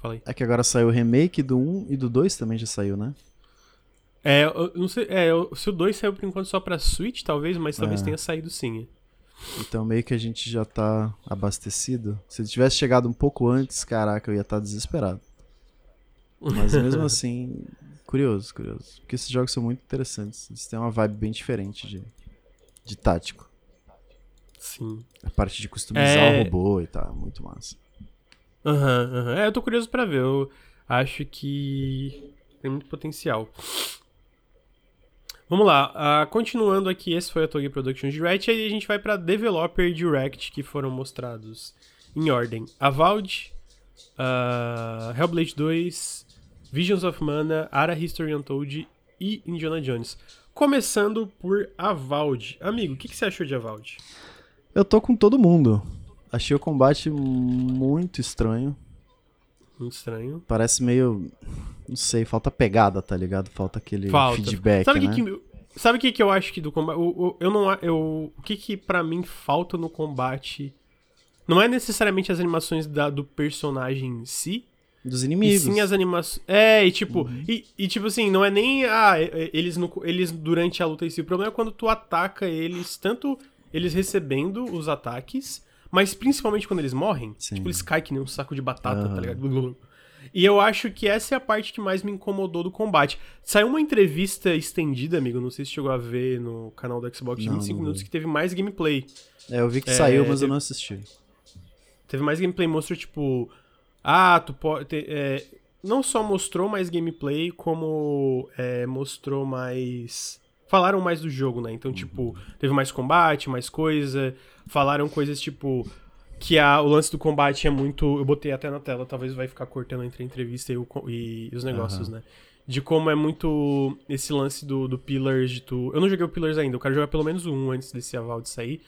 Fala aí. É que agora saiu o remake do 1 e do 2 também já saiu, né? É, eu não sei. É, eu- se o 2 saiu por enquanto só pra Switch, talvez, mas talvez É. tenha saído sim. Então meio que a gente já tá abastecido. Se ele tivesse chegado um pouco antes, caraca, eu ia estar desesperado. Mas mesmo assim, curioso, curioso. Porque esses jogos são muito interessantes. Eles têm uma vibe bem diferente de, de tático. Sim. A parte de customizar É. o robô e tal, muito massa. Aham, aham. É, eu tô curioso pra ver. Eu acho que tem muito potencial. Vamos lá, ah, continuando aqui, esse foi a Togi Productions Direct, aí a gente vai pra Developer Direct, que foram mostrados em ordem. Avowed, ah, Hellblade 2, Visions of Mana, Ara History Untold e Indiana Jones. Começando por Avowed. Amigo, o que, que você achou de Avowed? Eu tô com todo mundo. Achei o combate muito estranho. Muito estranho. Parece meio. Não sei, falta pegada, tá ligado? Falta aquele Falta. feedback. Sabe o né? que, que sabe o que, que eu acho que do combate? O, o- eu não, eu, o que que pra mim falta no combate? Não é necessariamente as animações da- do personagem em si, Dos e inimigos. sim as animações. É, e tipo, e, e tipo assim, não é nem ah, eles no, eles durante a luta em si. O problema é quando tu ataca eles, tanto eles recebendo os ataques, mas principalmente quando eles morrem. Sim. Tipo, eles caem que nem um saco de batata, Aham. tá ligado? E eu acho que essa é a parte que mais me incomodou do combate. Saiu uma entrevista estendida, amigo, não sei se chegou a ver no canal do Xbox de Não, 25 não minutos, vi. que teve mais gameplay. É, eu vi que É, saiu, mas eu teve- não assisti. Teve mais gameplay, mostrou tipo. Ah, tu pode. é, não só mostrou mais gameplay, como é, mostrou mais. Falaram mais do jogo, né? Então, tipo, uhum. teve mais combate, mais coisa. Falaram coisas tipo. Que a, o lance do combate é muito. Eu botei até na tela, talvez vai ficar cortando entre a entrevista e, o, e, e os negócios, uhum. né? De como é muito esse lance do, do Pillars de tu. Eu não joguei o Pillars ainda, eu quero jogar pelo menos um antes desse aval de sair.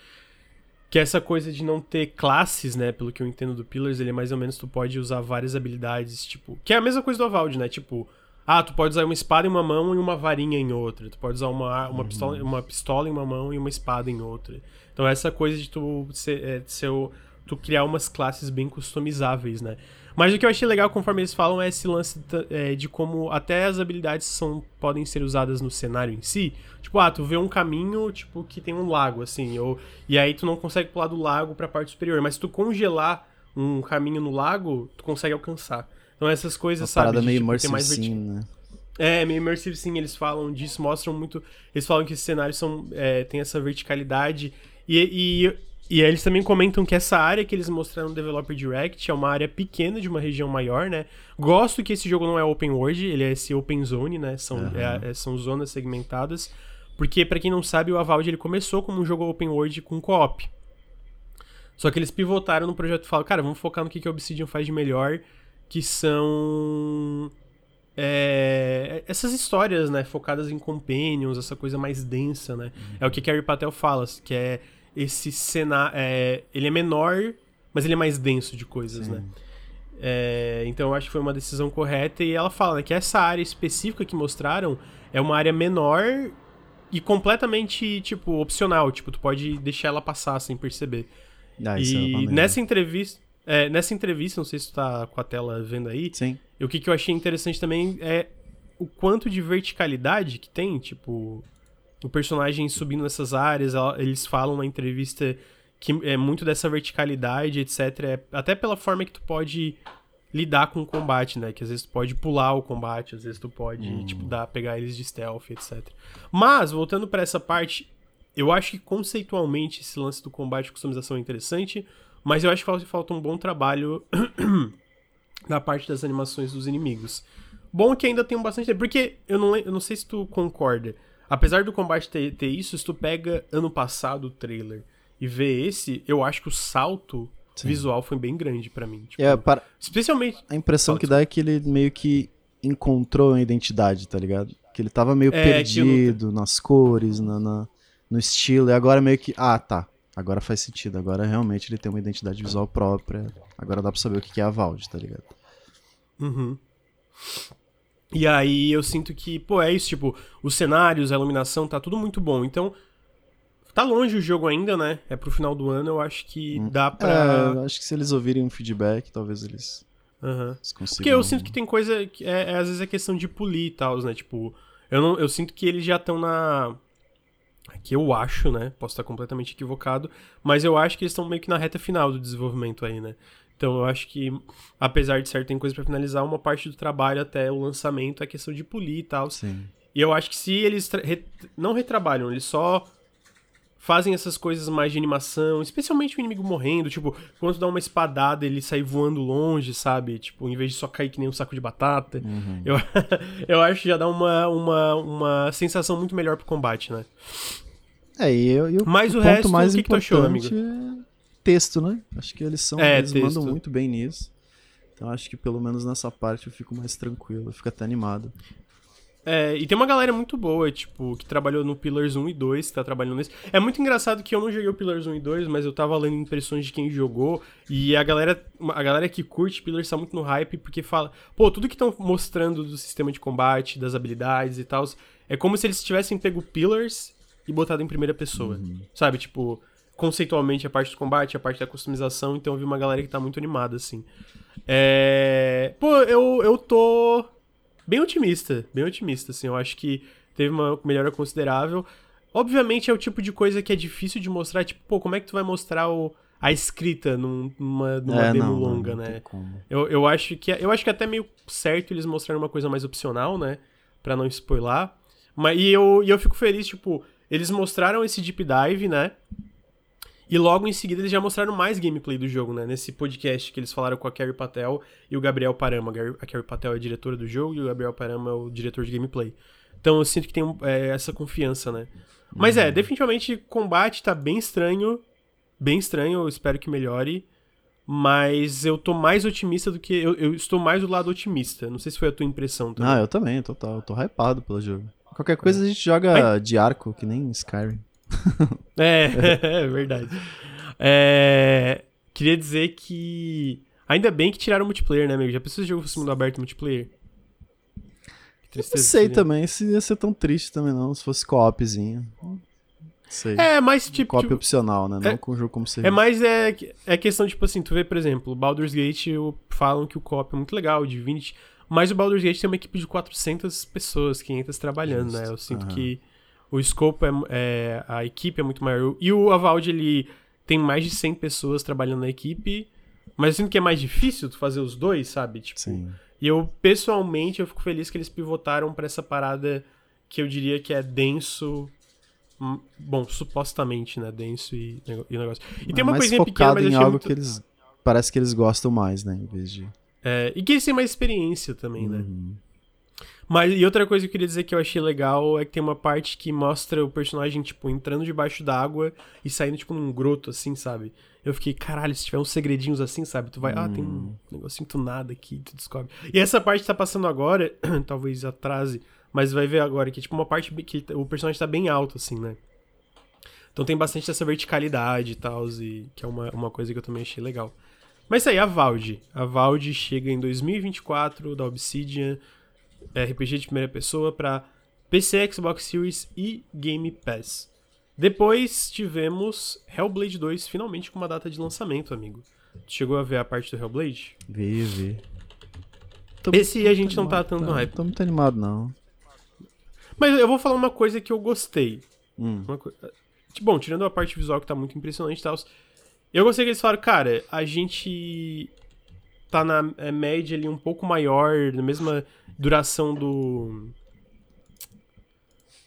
Que é essa coisa de não ter classes, né? Pelo que eu entendo do Pillars, ele é mais ou menos tu pode usar várias habilidades, tipo. Que é a mesma coisa do Avald, né? Tipo, ah, tu pode usar uma espada em uma mão e uma varinha em outra. Tu pode usar uma, uma, uhum. pistola, uma pistola em uma mão e uma espada em outra. Então essa coisa de tu ser, é, ser o, tu criar umas classes bem customizáveis, né? Mas o que eu achei legal, conforme eles falam, é esse lance é, de como até as habilidades são, podem ser usadas no cenário em si. Tipo, ah, tu vê um caminho, tipo, que tem um lago, assim, ou, e aí tu não consegue pular do lago pra parte superior. Mas se tu congelar um caminho no lago, tu consegue alcançar. Então essas coisas, Uma sabe? De, meio tipo, mais sim, né? É, meio immersive sim, eles falam disso, mostram muito. Eles falam que esses cenários são, é, tem essa verticalidade. E, e e aí eles também comentam que essa área que eles mostraram no Developer Direct é uma área pequena de uma região maior, né? Gosto que esse jogo não é open world, ele é esse open zone, né? São, uhum. é, são zonas segmentadas. Porque, para quem não sabe, o Avald ele começou como um jogo open world com co-op. Só que eles pivotaram no projeto e falaram, cara, vamos focar no que, que a Obsidian faz de melhor, que são... É, essas histórias, né, focadas em companions, essa coisa mais densa, né? Uhum. É o que Carrie Patel fala, que é esse cenário. É, ele é menor, mas ele é mais denso de coisas, Sim. né? É, então eu acho que foi uma decisão correta. E ela fala né, que essa área específica que mostraram é uma área menor e completamente, tipo, opcional. Tipo, tu pode deixar ela passar sem perceber. Ah, e é nessa entrevista. É, nessa entrevista, não sei se tu tá com a tela vendo aí. Sim. o que, que eu achei interessante também é o quanto de verticalidade que tem, tipo o personagem subindo nessas áreas, eles falam na entrevista que é muito dessa verticalidade, etc. É, até pela forma que tu pode lidar com o combate, né? Que às vezes tu pode pular o combate, às vezes tu pode, hum. tipo, dar, pegar eles de stealth, etc. Mas, voltando para essa parte, eu acho que conceitualmente esse lance do combate e customização é interessante, mas eu acho que falta um bom trabalho da parte das animações dos inimigos. Bom que ainda tem um bastante... Porque eu não, eu não sei se tu concorda, Apesar do combate ter, ter isso, se tu pega ano passado o trailer e vê esse, eu acho que o salto Sim. visual foi bem grande para mim. Tipo, é, para... Especialmente. A impressão que dá é que ele meio que encontrou a identidade, tá ligado? Que ele tava meio é, perdido nas cores, na, na, no estilo, e agora meio que. Ah, tá. Agora faz sentido. Agora realmente ele tem uma identidade visual própria. Agora dá pra saber o que é a Valde, tá ligado? Uhum. E aí eu sinto que, pô, é isso, tipo, os cenários, a iluminação, tá tudo muito bom. Então, tá longe o jogo ainda, né? É pro final do ano, eu acho que hum. dá pra. É, acho que se eles ouvirem um feedback, talvez eles. Uhum. eles consigam... Porque eu sinto que tem coisa. Que é, é, às vezes é questão de polir e tal, né? Tipo, eu, não, eu sinto que eles já estão na. Que eu acho, né? Posso estar completamente equivocado, mas eu acho que eles estão meio que na reta final do desenvolvimento aí, né? Então eu acho que, apesar de certo tem coisa para finalizar, uma parte do trabalho até o lançamento é questão de polir e tal. Sim. E eu acho que se eles re não retrabalham, eles só fazem essas coisas mais de animação, especialmente o inimigo morrendo, tipo, quando dá uma espadada ele sai voando longe, sabe? Tipo, em vez de só cair que nem um saco de batata. Uhum. Eu, eu acho que já dá uma, uma, uma sensação muito melhor pro combate, né? É, e, eu, eu Mas o, o resto, mais o que, que tu achou, amigo? É texto, né? Acho que eles são, é, eles texto. mandam muito bem nisso. Então acho que pelo menos nessa parte eu fico mais tranquilo, eu fico até animado. É, e tem uma galera muito boa, tipo, que trabalhou no Pillars 1 e 2, que tá trabalhando nesse. É muito engraçado que eu não joguei o Pillars 1 e 2, mas eu tava lendo impressões de quem jogou, e a galera, a galera que curte Pillars tá muito no hype, porque fala, pô, tudo que estão mostrando do sistema de combate, das habilidades e tal, é como se eles tivessem pego Pillars e botado em primeira pessoa, uhum. sabe? Tipo, conceitualmente a parte do combate, a parte da customização, então eu vi uma galera que tá muito animada, assim. É... Pô, eu, eu tô bem otimista, bem otimista, assim, eu acho que teve uma melhora considerável. Obviamente é o tipo de coisa que é difícil de mostrar, tipo, pô, como é que tu vai mostrar o, a escrita numa, numa é, demo não, longa, não, não né? Eu, eu, acho que, eu acho que é até meio certo eles mostrarem uma coisa mais opcional, né? Pra não spoiler. Mas, e, eu, e eu fico feliz, tipo, eles mostraram esse deep dive, né? E logo em seguida eles já mostraram mais gameplay do jogo, né? Nesse podcast que eles falaram com a Carrie Patel e o Gabriel Parama. A Carrie Patel é a diretora do jogo e o Gabriel Parama é o diretor de gameplay. Então eu sinto que tem é, essa confiança, né? Mas é, uhum. definitivamente combate tá bem estranho. Bem estranho, eu espero que melhore. Mas eu tô mais otimista do que. Eu, eu, estou mais do lado otimista. Não sei se foi a tua impressão também. Ah, eu também, total. Eu tô hypado pelo jogo. Qualquer coisa a gente joga de arco, que nem Skyrim. é, é verdade. É, queria dizer que. Ainda bem que tiraram o multiplayer, né, amigo? Já pensou se o jogo fosse mundo aberto multiplayer? não sei também se ia ser tão triste também, não, se fosse co-opzinho. Sei. É, mas tipo. Cópia tipo, opcional, né? Não é, com o jogo como serviço. É mais é, é questão, tipo assim, tu vê, por exemplo, Baldur's Gate falam que o co-op é muito legal, de 20. Mas o Baldur's Gate tem uma equipe de 400 pessoas, 500 trabalhando, Just. né? Eu sinto uhum. que o escopo é, é, a equipe é muito maior. E o Avald, ele tem mais de 100 pessoas trabalhando na equipe, mas eu sinto que é mais difícil tu fazer os dois, sabe? Tipo, Sim. E eu, pessoalmente, eu fico feliz que eles pivotaram para essa parada que eu diria que é denso. Hum, bom, supostamente, né? Denso e, e negócio. E tem uma coisinha pequena, mas em algo muito... que eles. Parece que eles gostam mais, né? Em vez de. É, e que eles têm mais experiência também, né? uhum. né? Mas, e outra coisa que eu queria dizer que eu achei legal é que tem uma parte que mostra o personagem, tipo, entrando debaixo d'água e saindo, tipo, num groto, assim, sabe? Eu fiquei, caralho, se tiver uns segredinhos assim, sabe? Tu vai, hum. ah, tem um hum. negocinho tunado aqui, tu descobre. E essa parte tá passando agora, talvez atrase, mas vai ver agora que, tipo, uma parte que o personagem tá bem alto, assim, né? Então tem bastante dessa verticalidade e tal, e que é uma, uma coisa que eu também achei legal. Mas isso aí, a Valde. A Valde chega em 2024 da Obsidian, RPG de primeira pessoa para PC, Xbox Series e Game Pass. Depois tivemos Hellblade 2 finalmente com uma data de lançamento, amigo. Chegou a ver a parte do Hellblade? Vi, vi. Tô, Esse a gente não tá tanto no hype. Tô muito animado, não. Mas eu vou falar uma coisa que eu gostei. Hum. Co... Bom, tirando a parte visual que tá muito impressionante e tal. Eu gostei que eles falaram, cara, a gente tá na é, média ali um pouco maior, na mesma duração do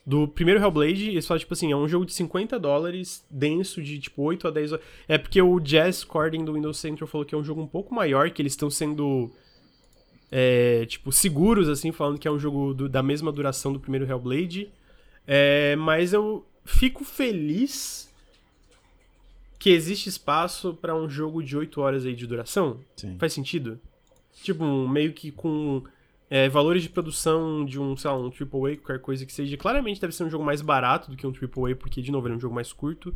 do primeiro Hellblade, eles falam, tipo assim, é um jogo de 50 dólares, denso, de tipo 8 a 10 horas. É porque o Jazz Corden do Windows Central falou que é um jogo um pouco maior, que eles estão sendo, é, tipo, seguros, assim, falando que é um jogo do, da mesma duração do primeiro Hellblade. É, mas eu fico feliz que existe espaço para um jogo de 8 horas aí de duração. Sim. Faz sentido? Tipo, meio que com é, valores de produção de um, sei lá, um AAA, qualquer coisa que seja. Claramente deve ser um jogo mais barato do que um AAA, porque, de novo, ele é um jogo mais curto.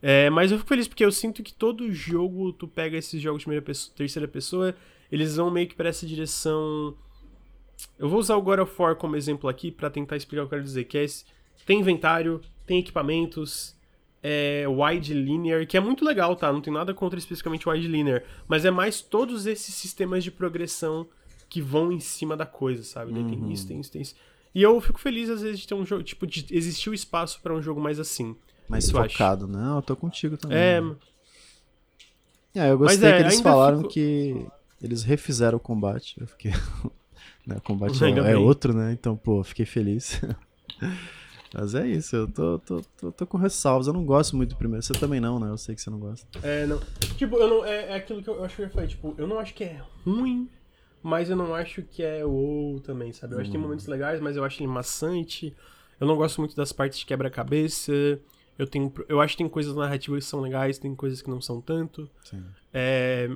É, mas eu fico feliz porque eu sinto que todo jogo, tu pega esses jogos de pessoa, terceira pessoa, eles vão meio que para essa direção. Eu vou usar o God of War como exemplo aqui para tentar explicar o que eu quero dizer, que é esse, tem inventário, tem equipamentos, é wide linear, que é muito legal, tá? Não tem nada contra especificamente wide linear, mas é mais todos esses sistemas de progressão que vão em cima da coisa, sabe? Uhum. Tem isso, tem isso, tem isso. E eu fico feliz, às vezes, de ter um jogo, tipo, de existir o espaço para um jogo mais assim. Mais focado, acha? né? Eu tô contigo também. É. É, eu gostei é, que eles falaram fico... que eles refizeram o combate. Eu fiquei. né, o combate é, é, outro, né? Então, pô, fiquei feliz. Mas é isso, eu tô, tô, tô, tô, com ressalvas. Eu não gosto muito do primeiro. Você também não, né? Eu sei que você não gosta. É, não. Tipo, eu não, é, é aquilo que eu, eu acho que eu falei. Tipo, eu não acho que é ruim mas eu não acho que é ou também, sabe? Eu acho que tem uhum. momentos legais, mas eu acho ele maçante. Eu não gosto muito das partes de quebra-cabeça. Eu, tenho, eu acho que tem coisas narrativas que são legais, tem coisas que não são tanto. Sim. É...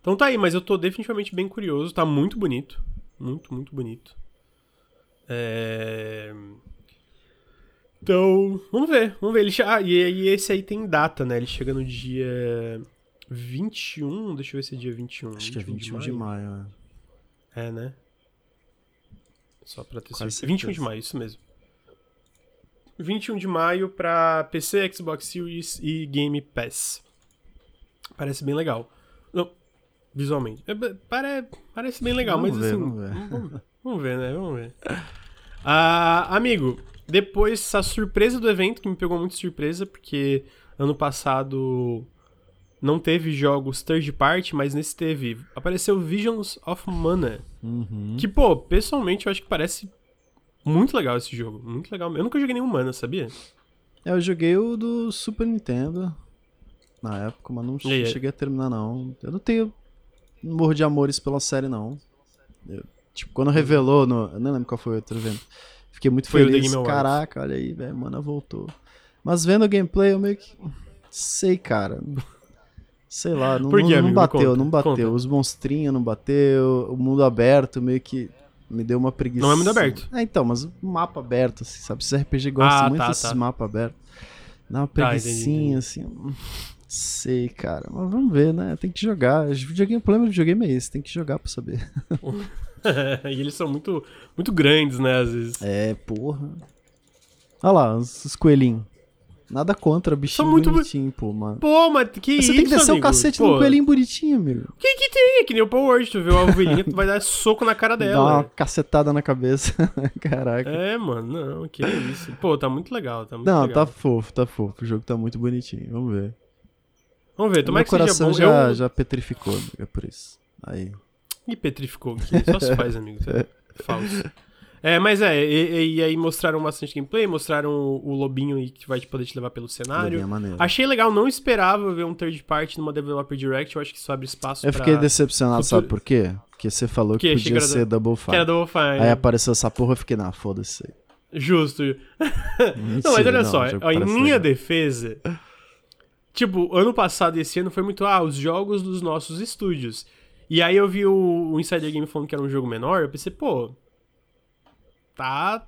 Então tá aí, mas eu tô definitivamente bem curioso. Tá muito bonito. Muito, muito bonito. É... Então, vamos ver, vamos ver. Ele ah, e, e esse aí tem data, né? Ele chega no dia 21, deixa eu ver se é dia 21. Acho que é 21 de maio, de maio é. é. né? Só pra ter certeza. 21 de maio, isso mesmo. 21 de maio pra PC, Xbox Series e Game Pass. Parece bem legal. Não, visualmente. É, pare, parece bem legal, vamos mas ver, assim. Vamos ver. Vamos, vamos ver, né? Vamos ver. Ah, amigo, depois essa surpresa do evento, que me pegou muito surpresa, porque ano passado não teve jogos third party, mas nesse teve. Apareceu Visions of Mana. Uhum. Que, pô, pessoalmente eu acho que parece muito legal esse jogo. Muito legal. Eu nunca joguei nenhum Mana, sabia? É, eu joguei o do Super Nintendo na época, mas não cheguei a terminar, não. Eu não tenho morro de amores pela série, não. Eu, tipo, quando revelou, no, eu não lembro qual foi o outro evento. Fiquei muito foi feliz. Caraca, olha aí, velho, mana voltou. Mas vendo o gameplay, eu meio que. Sei, cara. Sei lá, não, não, não bateu, não bateu. Conta. Os monstrinhos não bateu, o mundo aberto meio que me deu uma preguiça. Não é mundo aberto. É, então, mas o mapa aberto, assim, sabe? Esse RPG gosta ah, muito tá, desses tá. mapas abertos. Dá uma preguiçinha, tá, assim. Sei, cara. Mas vamos ver, né? Tem que jogar. Videogame, o problema do videogame é esse, tem que jogar pra saber. e eles são muito, muito grandes, né, às vezes. É, porra. Olha lá, os, os coelhinhos. Nada contra, bichinho São muito bonitinho, pô, mano. Pô, mas que Você tem que descer amigo? o cacete pô. coelhinho bonitinho, amigo. Que que tem? É que nem o Power Word, tu vê uma ovelhinha, tu vai dar soco na cara dela. Dá uma cacetada na cabeça. Caraca. É, mano, não, que isso. Pô, tá muito legal, tá muito não, legal. tá fofo, tá fofo. O jogo tá muito bonitinho, vamos ver. Vamos ver, tomara que seja bom. Já, Eu... já petrificou, amigo, é por isso. Aí. E petrificou, que só se faz, amigo. É falso. É, mas é, e, e, aí mostraram bastante gameplay, mostraram o, o lobinho aí que vai poder te levar pelo cenário. É Achei legal, não esperava ver um third party numa Developer Direct, eu acho que isso abre espaço Eu fiquei decepcionado, futuro... sabe por quê? Porque você falou que, que podia ser Double Fine. Que era Double Fine. Aí apareceu essa porra, eu fiquei, na foda-se aí. Justo. não, mas olha não, só, em minha legal. defesa, tipo, ano passado e esse ano foi muito, ah, os jogos dos nossos estúdios. E aí eu vi o, o Insider Game falando que era um jogo menor, eu pensei, pô, tá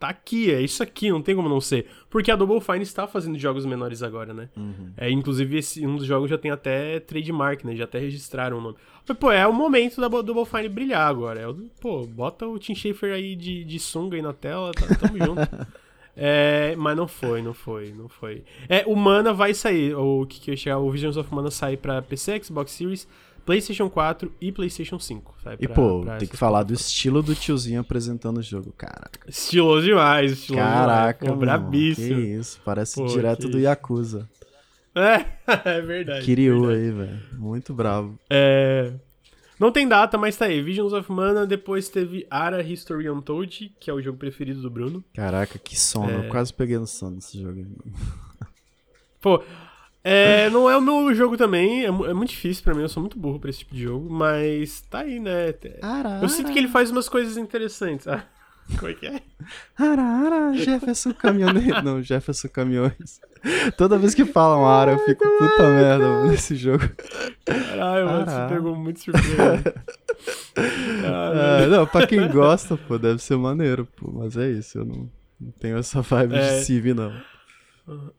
tá aqui, é isso aqui, não tem como não ser. Porque a Double Fine está fazendo jogos menores agora, né? Uhum. É, inclusive, esse, um dos jogos já tem até trademark, né? Já até registraram o nome. Mas, pô, é o momento da Double Fine brilhar agora. É, pô, bota o Tim Schafer aí de, de sunga aí na tela, tá, tamo junto. É, mas não foi, não foi, não foi. É, o Mana vai sair, o que que eu chegar, o Visions of Mana sai pra PC, Xbox Series, PlayStation 4 e PlayStation 5. Sabe? E, pra, pô, pra tem que falar do estilo do tiozinho apresentando o jogo, caraca. Estiloso demais, estiloso Caraca, demais. Pô, brabíssimo. Que isso, parece pô, direto do Yakuza. É, é verdade. Kiryu verdade. aí, velho. Muito bravo. É. Não tem data, mas tá aí. Visions of Mana, depois teve Ara History Untold, que é o jogo preferido do Bruno. Caraca, que sono. É... Eu quase peguei no sono desse jogo. Pô, é, não é o meu jogo também, é, é, muito difícil para mim, eu sou muito burro pra esse tipo de jogo, mas tá aí, né? Ara, eu sinto que ele faz umas coisas interessantes. Ah, como é que é? Ara, ara, Jefferson Caminhoneiro. Não, Jefferson Caminhões. Toda vez que falam Ara, eu fico puta merda mano, nesse jogo. Caralho, mano, você pegou muito surpresa. é, não, pra quem gosta, pô, deve ser maneiro, pô, mas é isso, eu não, não tenho essa vibe é. de Civ, não.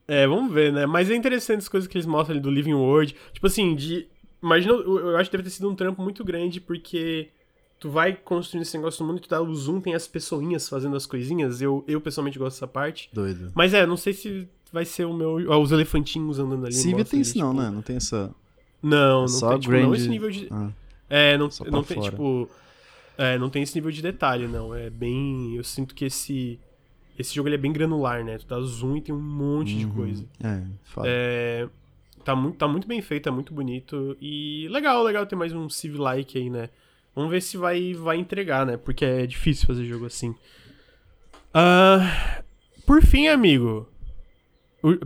É, vamos ver, né? Mas é interessante as coisas que eles mostram ali do Living World. Tipo assim, de. Imagina, eu acho que deve ter sido um trampo muito grande, porque tu vai construindo esse negócio no mundo e tu dá o zoom, tem as pessoinhas fazendo as coisinhas. Eu, eu pessoalmente gosto dessa parte. Doido. Mas é, não sei se vai ser o meu. Ó, os elefantinhos andando ali. Civ tem isso, não, tipo... né? Não tem essa. Não, não Só tem, tipo, não esse nível de. Ah, é, não, não tem, tipo. É, não tem esse nível de detalhe, não. É bem. Eu sinto que esse esse jogo ele é bem granular, né? Tu dá zoom e tem um monte uhum. de coisa. É, foda. É, tá, muito, tá muito bem feito, tá muito bonito. E legal, legal ter mais um Civ-like aí, né? Vamos ver se vai, vai entregar, né? Porque é difícil fazer jogo assim. Uh, por fim, amigo.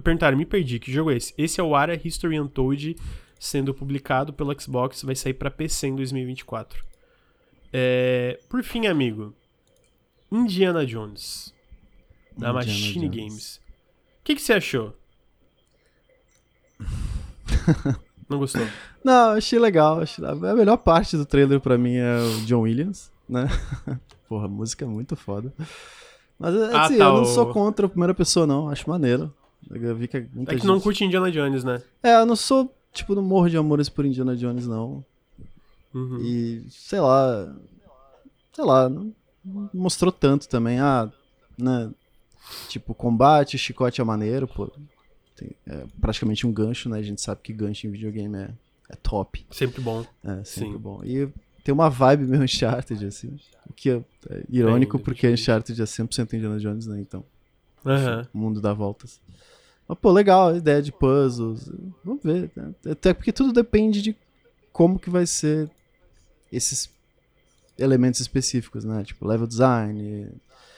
Perguntaram, me perdi. Que jogo é esse? Esse é o Ara History Untold, sendo publicado pelo Xbox. Vai sair para PC em 2024. É, por fim, amigo. Indiana Jones da Machine Jones. Games. O que, que você achou? Não gostou? Não, achei legal. Achei... A melhor parte do trailer pra mim é o John Williams, né? Porra, música é muito foda. Mas ah, assim, tá, eu não o... sou contra a primeira pessoa, não. Acho maneiro. Eu vi que muita é que gente... não curte Indiana Jones, né? É, eu não sou, tipo, não morro de amores por Indiana Jones, não. Uhum. E, sei lá. Sei lá, não mostrou tanto também. Ah, né? Tipo, combate, chicote é maneiro, pô. Tem, é praticamente um gancho, né? A gente sabe que gancho em videogame é, é top. Sempre bom. É, sempre Sim. bom. E tem uma vibe meio Uncharted, assim. O que é, é irônico, porque Uncharted é 100% Indiana Jones, né? Então, uhum. o mundo dá voltas. Mas, pô, legal a ideia de puzzles. Vamos ver. Né? Até porque tudo depende de como que vai ser esses elementos específicos, né? Tipo, level design,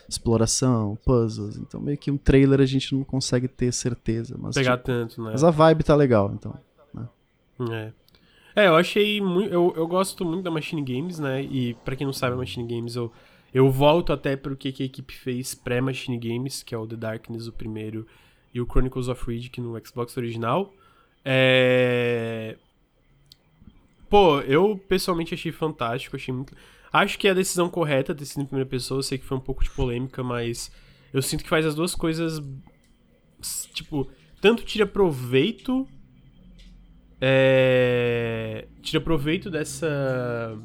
exploração, puzzles. Então meio que um trailer a gente não consegue ter certeza. Mas, Pegar tipo, tanto, né? Mas a vibe tá legal, então. Né? É. É, eu achei muito. Eu, eu gosto muito da Machine Games, né? E para quem não sabe, a Machine Games eu, eu volto até pro que, que a equipe fez pré-Machine Games, que é o The Darkness, o primeiro, e o Chronicles of Riddick no Xbox original. É. Pô, eu pessoalmente achei fantástico, achei muito. Acho que é a decisão correta ter sido em primeira pessoa. Sei que foi um pouco de polêmica, mas eu sinto que faz as duas coisas. Tipo, tanto tira proveito. É, tira proveito dessa.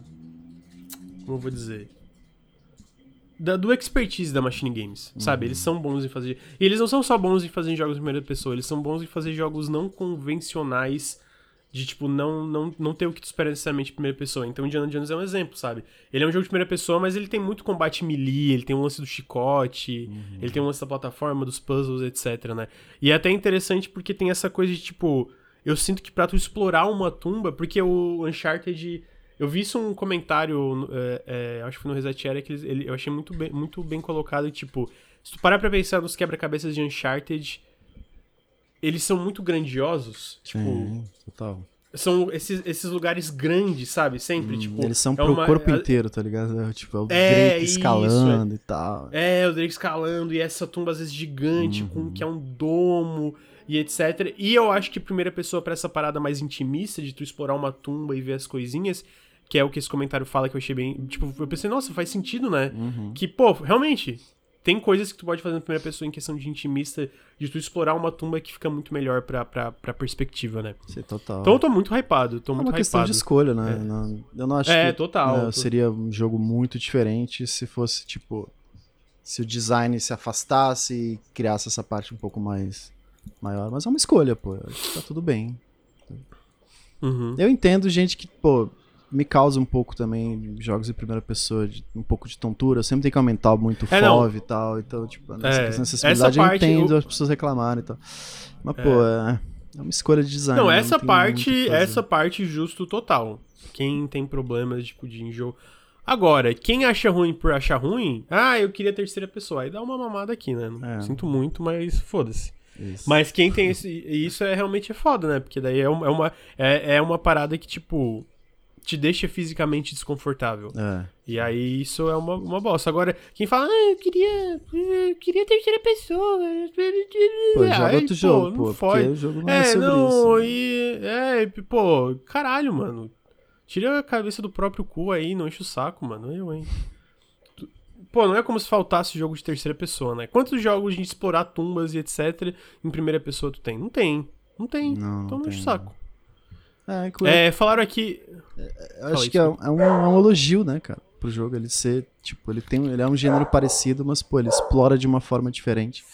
Como eu vou dizer? Da, do expertise da Machine Games, uhum. sabe? Eles são bons em fazer. E eles não são só bons em fazer jogos em primeira pessoa, eles são bons em fazer jogos não convencionais de, tipo, não, não, não ter o que tu espera necessariamente em primeira pessoa. Então, Indiana Jones é um exemplo, sabe? Ele é um jogo de primeira pessoa, mas ele tem muito combate melee, ele tem um lance do chicote, uhum. ele tem um lance da plataforma, dos puzzles, etc, né? E é até interessante porque tem essa coisa de, tipo... Eu sinto que pra tu explorar uma tumba, porque o Uncharted... Eu vi isso um comentário, é, é, acho que foi no Reset Era, que ele, eu achei muito bem, muito bem colocado, tipo... Se tu parar pra pensar nos quebra-cabeças de Uncharted eles são muito grandiosos. Tipo. Sim, total. São esses, esses lugares grandes, sabe? Sempre, hum, tipo. Eles são é pro uma, corpo é, inteiro, tá ligado? É, tipo, é o é, Drake escalando isso, e tal. É, o Drake escalando, e essa tumba às vezes gigante, uhum. com que é um domo e etc. E eu acho que primeira pessoa para essa parada mais intimista, de tu explorar uma tumba e ver as coisinhas, que é o que esse comentário fala que eu achei bem. Tipo, eu pensei, nossa, faz sentido, né? Uhum. Que, pô, realmente, tem coisas que tu pode fazer na primeira pessoa em questão de intimista, de tu explorar uma tumba que fica muito melhor pra, pra, pra perspectiva, né? Sim, total. Então eu tô muito hypado, tô é muito uma questão de escolha, né? É. Não, eu não acho é, que total, né, seria um jogo muito diferente se fosse, tipo, se o design se afastasse e criasse essa parte um pouco mais maior. Mas é uma escolha, pô. Acho que tá tudo bem. Uhum. Eu entendo gente que, pô, me causa um pouco também jogos em primeira pessoa, de, um pouco de tontura. Sempre tem que aumentar muito o é, FOV e tal. Então, tipo, nessa é, acessibilidade eu entendo eu... as pessoas reclamarem e tal. Mas, é. pô, é, é, uma escolha de design. Não, essa não parte, essa parte justo total. Quem tem problemas, tipo, de enjoo. Agora, quem acha ruim por achar ruim, ah, eu queria terceira pessoa. Aí dá uma mamada aqui, né? É. Sinto muito, mas foda-se. Mas quem tem esse, isso é realmente é foda, né? Porque daí é uma, é uma, é, é uma parada que, tipo, te deixa fisicamente desconfortável. É. E aí isso é uma, uma bosta. Agora, quem fala, ah, eu queria. Eu queria terceira pessoa. Pô, joga aí, outro pô, jogo, pô, porque o jogo não é, é sobre não, isso. Né? E, é, pô, caralho, mano. Tira a cabeça do próprio cu aí, não enche o saco, mano. Eu, hein. Pô, não é como se faltasse jogo de terceira pessoa, né? Quantos jogos de explorar tumbas e etc. em primeira pessoa tu tem? Não tem. Não tem. Não, então não enche o saco. É, é, falaram aqui. É, eu acho que é, é, um, é um elogio, né, cara, pro jogo ele ser, tipo, ele tem, ele é um gênero parecido, mas pô, ele explora de uma forma diferente.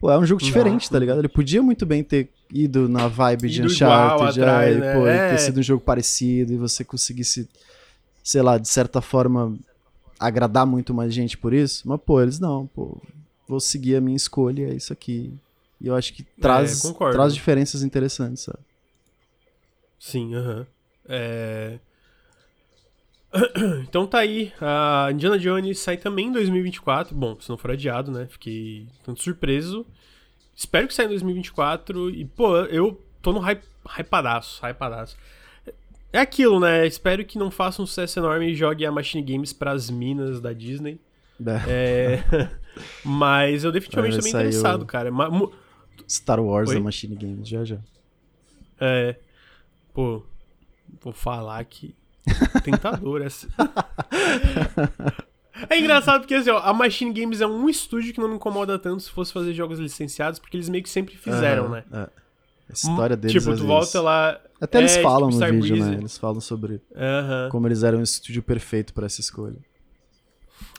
Pô, é um jogo diferente, tá ligado? Ele podia muito bem ter ido na vibe ido de Uncharted, atrás, é, né? pô, é. ter sido um jogo parecido e você conseguisse, sei lá, de certa forma agradar muito mais gente por isso. Mas pô, eles não, pô, vou seguir a minha escolha, é isso aqui. E eu acho que traz, é, traz diferenças interessantes, sabe? Sim, aham. É... Então tá aí, a Indiana Jones sai também em 2024. Bom, se não for adiado, né? Fiquei tanto surpreso. Espero que saia em 2024. E, pô, eu tô no hype, hypadaço, hypadaço. É aquilo, né? Espero que não faça um sucesso enorme e jogue a Machine Games pras minas da Disney. É. é... Mas eu definitivamente tô bem interessado, cara. Star Wars Oi? da Machine Games, já já. É. Pô, vou falar que. Tentador essa. É engraçado porque assim, ó, a Machine Games é um estúdio que não me incomoda tanto se fosse fazer jogos licenciados, porque eles meio que sempre fizeram, né? É. A história deles. Tipo, tu volta lá. Até é, eles falam tipo, no vídeo, né? Eles falam sobre como eles eram um estúdio perfeito para essa escolha.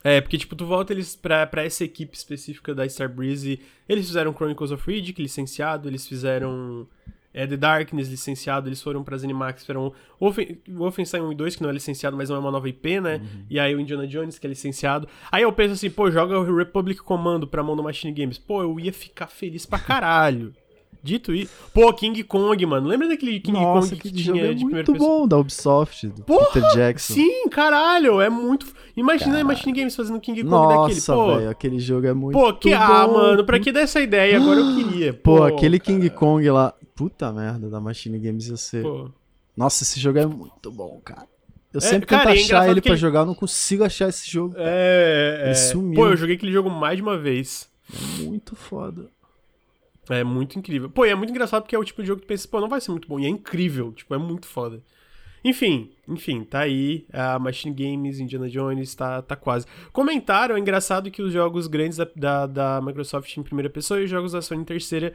É, porque, tipo, tu volta eles pra, pra essa equipe específica da Starbreeze. Eles fizeram Chronicles of Riddick, licenciado, eles fizeram é, The Darkness licenciado, eles foram para as Animax, foram o Wolfenstein 1 e 2, que não é licenciado, mas não é uma nova IP, né? Uhum. E aí o Indiana Jones, que é licenciado. Aí eu penso assim, pô, joga o Republic Commando pra mão do Machine Games. Pô, eu ia ficar feliz pra caralho. Dito isso. Pô, King Kong, mano. Lembra daquele King Nossa, Kong que tinha é de muito bom, da Ubisoft, do Porra, Peter Jackson. Sim, caralho, é muito. Imagina a Machine Games fazendo King Kong Nossa, daquele, pô. velho, aquele jogo é muito Pô, que bom. ah, mano, pra que dar essa ideia? Agora eu queria. Pô, pô aquele King Kong lá. Puta merda, da Machine Games ia ser. Pô. Nossa, esse jogo é muito bom, cara. Eu É, sempre cara, tento é achar ele pra que- jogar, eu não consigo achar esse jogo. É, Ele é. sumiu. Pô, eu joguei aquele jogo mais de uma vez. É muito foda. É muito incrível. Pô, e é muito engraçado porque é o tipo de jogo que tu pensa, pô, não vai ser muito bom. E é incrível, tipo, é muito foda. Enfim, enfim, tá aí. A Machine Games, Indiana Jones, tá, tá quase. Comentaram, é engraçado que os jogos grandes da, da, da Microsoft em primeira pessoa e os jogos da Sony em terceira.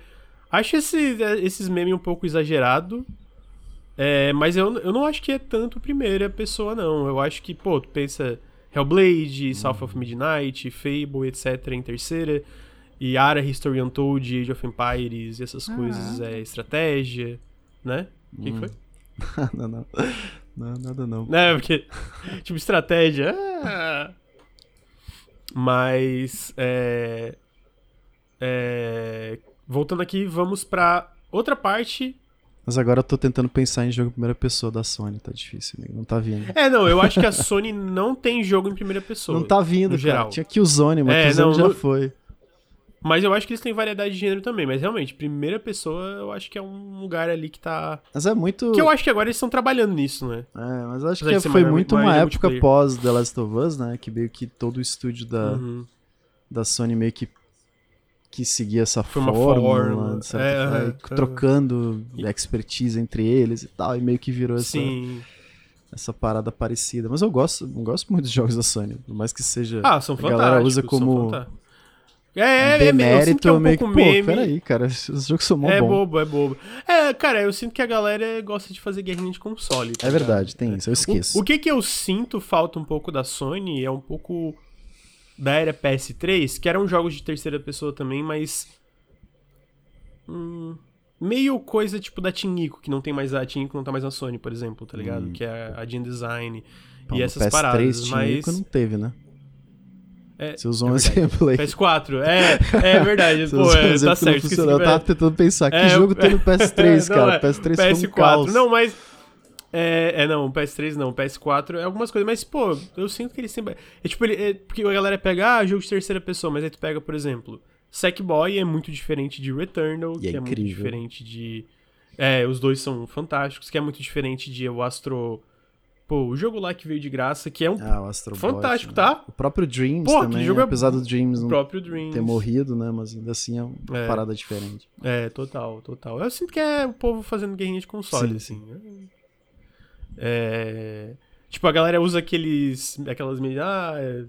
Acho esse, esses memes um pouco exagerado. É, mas eu, eu não acho que é tanto primeira pessoa, não. Eu acho que, pô, tu pensa Hellblade, South of Midnight, Fable, etc. em terceira. E Ara, History Untold, Age of Empires e essas coisas, é estratégia, né? O que, que foi? não, não. Não, nada não. Né, porque, tipo, estratégia. ah. Mas, é, é, Voltando aqui, vamos pra outra parte. Mas agora eu tô tentando pensar em jogo em primeira pessoa da Sony, tá difícil, amigo. Não tá vindo. É, não, eu acho que a Sony não tem jogo em primeira pessoa. Não tá vindo, cara. geral. Tinha Killzone, mas É, Killzone não, já foi. Mas eu acho que eles têm variedade de gênero também. Mas realmente, primeira pessoa, eu acho que é um lugar ali que tá. Mas é muito. Que eu acho que agora eles estão trabalhando nisso, né? É, mas eu acho Apesar que foi muito uma época pós The Last of Us, né? Que meio que todo o estúdio da, Uhum. da Sony meio que que seguia essa Foi fórmula, É, forma, aham, e trocando expertise entre eles e tal, e meio que virou essa, Sim. essa parada parecida. Mas eu gosto, eu gosto muito dos jogos da Sony, por mais que seja Ah, são a galera usa como. É, é, é, demérito, eu sinto que é um meio que, pouco pô, meme. peraí, cara, os jogos são mó É bom. bobo, é bobo. É, cara, eu sinto que a galera gosta de fazer guerrinha de console. tá É verdade, tem isso, eu esqueço. O, o que que eu sinto falta um pouco da Sony é um pouco da era PS3, que eram jogos de terceira pessoa também, mas. hum, meio coisa tipo da Tinico, que não tem mais a Tinico, não tá mais na Sony, por exemplo, tá ligado? Hum. Que é a Gen Design Pô, e essas PS3 paradas. tinha Mas. Não teve, né? É, Você usou é um exemplo aí. PS4, é, é verdade. Pô, um é, tá certo. Eu tava tentando pensar, que É, jogo tem no PS3, Não, cara? é, PS3 foi um PS4. caos. Não, mas. É, é, não, PS3 não, PS4 é algumas coisas, mas, pô, eu sinto que eles sempre. É tipo, ele, é, porque a galera pega, ah, jogo de terceira pessoa, mas aí tu pega, por exemplo, Sackboy é muito diferente de Returnal, E é que é muito incrível. diferente de. É, os dois são fantásticos, que é muito diferente de o Astro. Pô, o jogo lá que veio de graça, que é um Ah, o Astro Bot, fantástico, né? tá? O próprio Dreams Pô, também, jogo é apesar do Dreams não próprio Dreams. ter morrido, né? Mas ainda assim é uma É. parada diferente. É, total, total. Eu sinto que é o povo fazendo guerrinha de console, Sim, assim. É... Tipo, a galera usa aqueles. aquelas. Ah, é,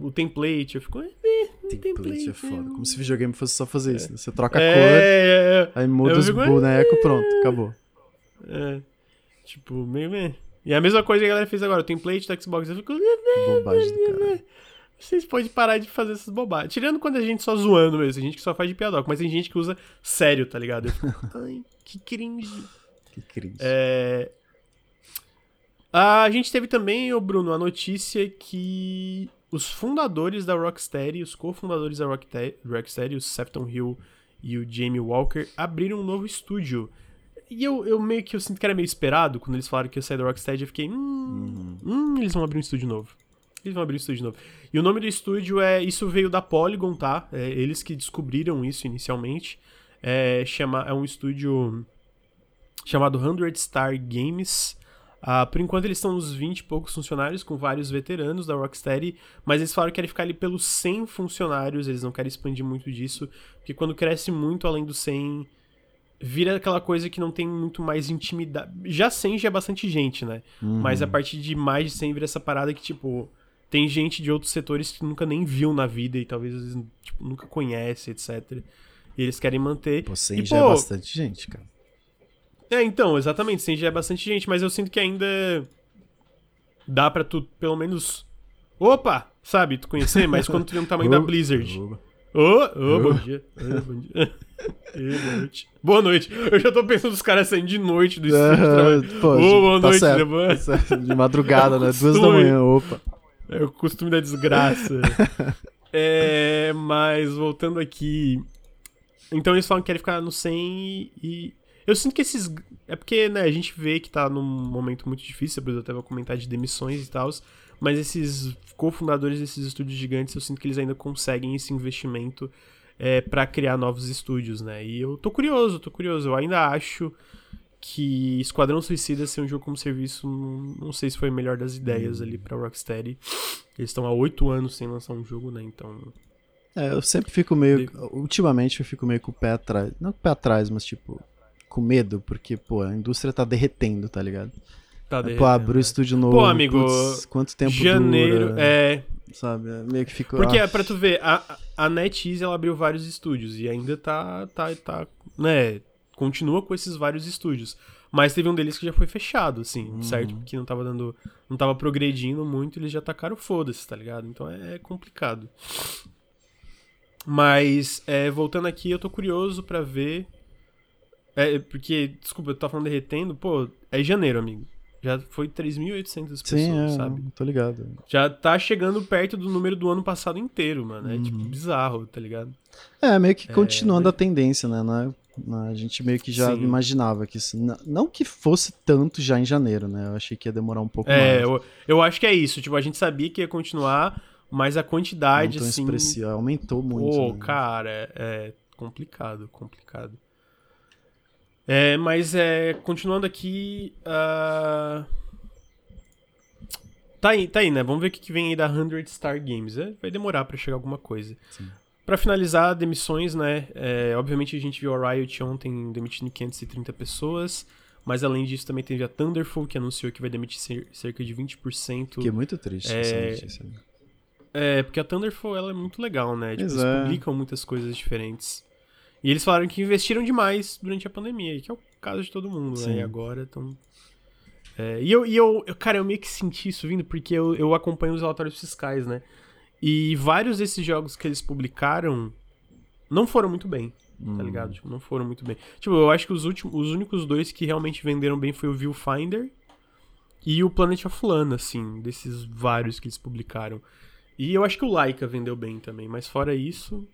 o template. Eu fico. "Eh, eh, Template é foda. Como se videogame fosse só fazer isso, né? Você troca a É, cor, é, aí muda Eu os fico, bonecos, pronto, acabou. é, é. Tipo, meio. meh. E a mesma coisa que a galera fez agora, o template do Xbox. Eu fico. "Eh, Bobagem do cara. Vocês podem parar de fazer essas bobagens. Tirando quando a gente só zoando mesmo, tem gente que só faz de piadoca, mas tem gente que usa sério, tá ligado? Eu fico, Ai, que cringe. Que cringe. É... A gente teve também, ô Bruno, a notícia que os fundadores da Rocksteady, os cofundadores da Rocksteady, o Sefton Hill e o Jamie Walker, abriram um novo estúdio. E eu, eu meio que eu sinto que era meio esperado quando eles falaram que ia sair da Rocksteady. Eu fiquei, hum, hum, eles vão abrir um estúdio novo. Eles vão abrir um estúdio novo. E o nome do estúdio é. Isso veio da Polygon, tá? É, eles que descobriram isso inicialmente. É, chama, é um estúdio chamado 100 Star Games. Ah, por enquanto eles estão uns 20 e poucos funcionários, com vários veteranos da Rocksteady, mas eles falaram que querem ficar ali pelos 100 funcionários, eles não querem expandir muito disso, porque quando cresce muito além dos 100, vira aquela coisa que não tem muito mais intimidade. Já 100 já é bastante gente, né? Uhum. Mas a partir de mais de 100 vira essa parada que, tipo, tem gente de outros setores que nunca nem viu na vida e talvez vezes, tipo, nunca conhece, etc. E eles querem manter. Pô, 100 e, já é pô, bastante gente, cara. É, então, exatamente, 100 já é bastante gente, mas eu sinto que ainda dá pra tu, pelo menos, opa, sabe, tu conhecer, mas quando tu vê o tamanho da Blizzard. ô. Ô, ô, bom dia. Ô, bom dia. Ê, boa noite. Boa noite. Eu já tô pensando os caras saindo de noite do estúdio. Pô, Ô, boa tá noite, certo, levanta. tá. De madrugada, né? Duas da manhã, opa. É o costume da desgraça. é, mas voltando aqui. Então eles falam que querem ficar no 100 e, e. Eu sinto que esses. É porque, né, a gente vê que tá num momento muito difícil, eu até vou comentar de demissões e tal. Mas esses cofundadores desses estúdios gigantes, eu sinto que eles ainda conseguem esse investimento é, para criar novos estúdios, né? E eu tô curioso, tô curioso. Eu ainda acho que Esquadrão Suicida ser um jogo como serviço, não, sei se foi a melhor das ideias ali pra Rocksteady. Eles estão há oito anos sem lançar um jogo, né? Então. É, eu sempre fico meio. Ultimamente eu fico meio com o pé atrás. Não com o pé atrás, mas tipo, com medo, porque, pô, a indústria tá derretendo, tá ligado? Tá derretendo. Pô, abriu o estúdio novo. Pô, amigo. Putz, quanto tempo Janeiro, dura, é. Sabe? É meio que ficou. Porque, ah. pra tu ver, a, a NetEase ela abriu vários estúdios e ainda tá, tá, tá, né? Continua com esses vários estúdios. Mas teve um deles que já foi fechado, assim, uhum. certo? Porque não tava dando. Não tava progredindo muito, eles já tacaram foda-se, tá ligado? Então é, é complicado. Mas, é, voltando aqui, eu tô curioso para ver. É, porque, desculpa, eu tava falando derretendo, pô, é janeiro, amigo. Já foi 3.800 pessoas, Sim, é, sabe? Tô ligado. Já tá chegando perto do número do ano passado inteiro, mano. É tipo uhum. tipo bizarro, tá ligado? É, meio que continuando é, a tendência, né? Não é a gente meio que já Sim. imaginava que isso. Não que fosse tanto já em janeiro, né? Eu achei que ia demorar um pouco é, mais. Eu, eu acho que é isso. Tipo, a gente sabia que ia continuar, mas a quantidade, Não assim. Expressiva, aumentou muito. Pô, né? cara, é, é complicado, complicado. É, mas é. Continuando aqui. Uh... Tá aí, tá aí, né? Vamos ver o que vem aí da 100 Star Games. É, vai demorar para chegar alguma coisa. Sim. Para finalizar, demissões, né? É, obviamente a gente viu a Riot ontem demitindo 530 pessoas, mas além disso também teve a Thunderful, que anunciou que vai demitir cerca de 20%. Que é muito triste é... essa notícia. Né? É, porque a Thunderful ela é muito legal, né? Tipo, eles é. publicam muitas coisas diferentes. E eles falaram que investiram demais durante a pandemia, que é o caso de todo mundo, Sim. né? E agora estão. É, e eu, e eu, eu, cara, eu meio que senti isso vindo, porque eu, eu acompanho os relatórios fiscais, né? E vários desses jogos que eles publicaram não foram muito bem, hum. tá ligado? Tipo, não foram muito bem. Tipo, eu acho que os, últimos, os únicos dois que realmente venderam bem foi o Viewfinder e o Planet of Lana, assim, desses vários que eles publicaram. E eu acho que o Laika vendeu bem também, mas fora isso.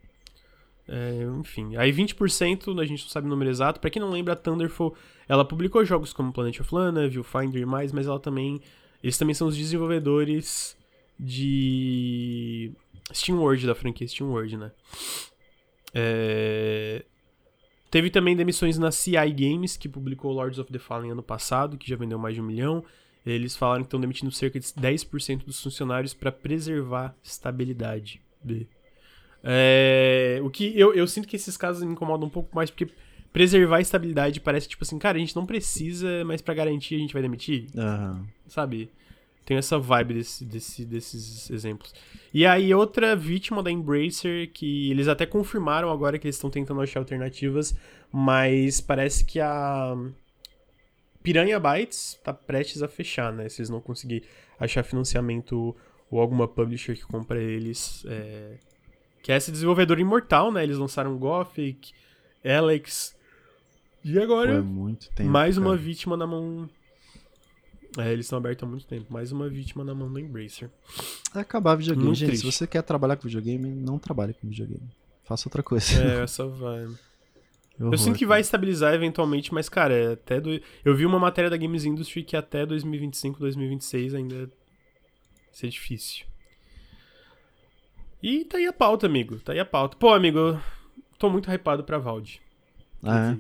É, enfim. Aí 20%, a gente não sabe o número exato. Pra quem não lembra, a Thunderful, ela publicou jogos como Planet of Lana, Viewfinder e mais, mas ela também. Eles também são os desenvolvedores de Steam World, da franquia Steam World, né? É... Teve também demissões na CI Games, que publicou Lords of the Fallen ano passado, que já vendeu mais de um milhão. Eles falaram que estão demitindo cerca de 10% dos funcionários para preservar estabilidade. É... O que eu, eu sinto que esses casos me incomodam um pouco mais, porque preservar a estabilidade parece tipo assim, cara, a gente não precisa, mas para garantir a gente vai demitir. Uhum. Sabe? Tem essa vibe desse, desse, desses exemplos. E aí, outra vítima da Embracer, que eles até confirmaram agora que eles estão tentando achar alternativas, mas parece que a Piranha Bytes tá prestes a fechar, né? Se eles não conseguir achar financiamento ou alguma publisher que compra eles. É... Que é esse desenvolvedor imortal, né? Eles lançaram Gothic, Alex. E agora, tempo, mais cara. uma vítima na mão é, eles estão abertos há muito tempo. Mais uma vítima na mão do Embracer. É acabar videogame, muito gente. Triste. Se você quer trabalhar com videogame, não trabalhe com videogame. Faça outra coisa. É, essa vai. Eu, eu sinto que vai estabilizar eventualmente, mas, cara, é até do... eu vi uma matéria da Games Industry que até 2025, 2026 ainda ser difícil. E tá aí a pauta, amigo. Tá aí a pauta. Pô, amigo, eu tô muito hypado pra Valde. Ah, é?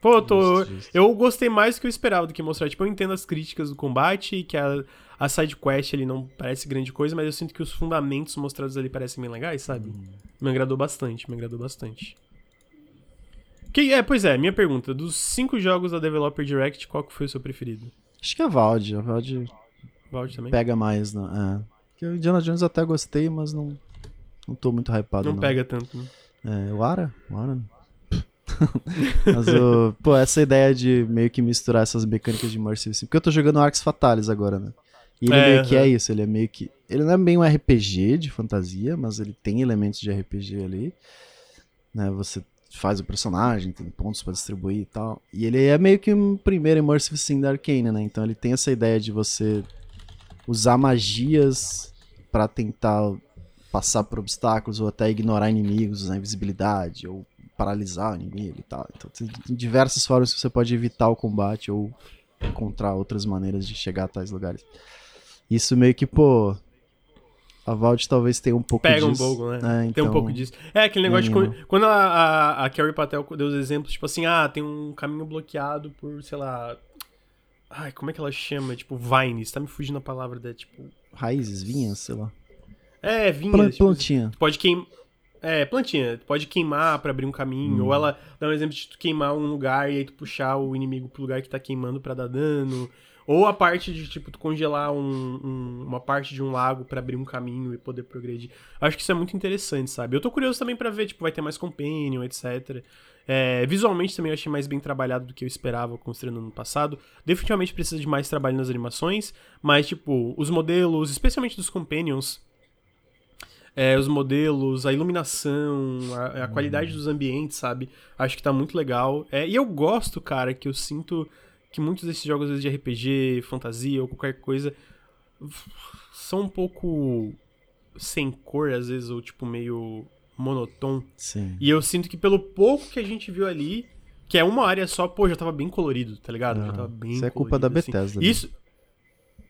Pô, tô, eu gostei mais do que eu esperava do que mostrar. Tipo, eu entendo as críticas do combate, que a, a side quest ali não parece grande coisa, mas eu sinto que os fundamentos mostrados ali parecem bem legais, sabe? Hum. Me agradou bastante, me agradou bastante. Que, é, pois é, minha pergunta. Dos cinco jogos da Developer Direct, qual que foi o seu preferido? Acho que é Valde. A Valde, Valde também? pega mais, né? É. Porque o Indiana Jones até gostei, mas não, não tô muito hypado. Não, não. pega tanto, né? É, o Ara? O Ara Mas, o, pô, essa ideia de meio que misturar essas mecânicas de Immersive Sim. Porque eu tô jogando Arcs Fatalis agora, né? E ele é, meio que é isso, ele é meio que. Ele não é bem um RPG de fantasia, mas ele tem elementos de RPG ali. Né? Você faz o personagem, tem pontos para distribuir e tal. E ele é meio que um primeiro Immersive Sim da Arcane, né? Então ele tem essa ideia de você usar magias para tentar passar por obstáculos ou até ignorar inimigos, usar invisibilidade ou paralisar o inimigo e tal. Então tem diversas formas que você pode evitar o combate ou encontrar outras maneiras de chegar a tais lugares. Isso meio que, pô, a Valve talvez tenha um pouco Pega disso. Pega um pouco, né? É, então... Tem um então, pouco disso. É aquele negócio de quando, quando a, a, a Carrie Patel deu os exemplos, tipo assim, ah, tem um caminho bloqueado por, sei lá. Ai, como é que ela chama? Tipo, vines. Tá me fugindo a palavra da, tipo. Raízes, vinhas, sei lá. É, vinhas. Tipo, plantinha. pode queimar. É, plantinha. pode queimar para abrir um caminho. Hum. Ou ela dá um exemplo de tu queimar um lugar e aí tu puxar o inimigo pro lugar que tá queimando para dar dano. Ou a parte de, tipo, tu congelar um, um, uma parte de um lago para abrir um caminho e poder progredir. Acho que isso é muito interessante, sabe? Eu tô curioso também para ver, tipo, vai ter mais companion, etc. É, visualmente também eu achei mais bem trabalhado do que eu esperava considerando no passado. Definitivamente precisa de mais trabalho nas animações, mas, tipo, os modelos, especialmente dos companions, é, os modelos, a iluminação, a, a qualidade dos ambientes, sabe? Acho que tá muito legal. É, e eu gosto, cara, que eu sinto que muitos desses jogos às vezes, de RPG, fantasia ou qualquer coisa são um pouco sem cor, às vezes, ou tipo meio monotônico. Sim. E eu sinto que pelo pouco que a gente viu ali, que é uma área só, pô, já tava bem colorido, tá ligado? já tava bem Isso é culpa da assim. Bethesda. Assim. Isso.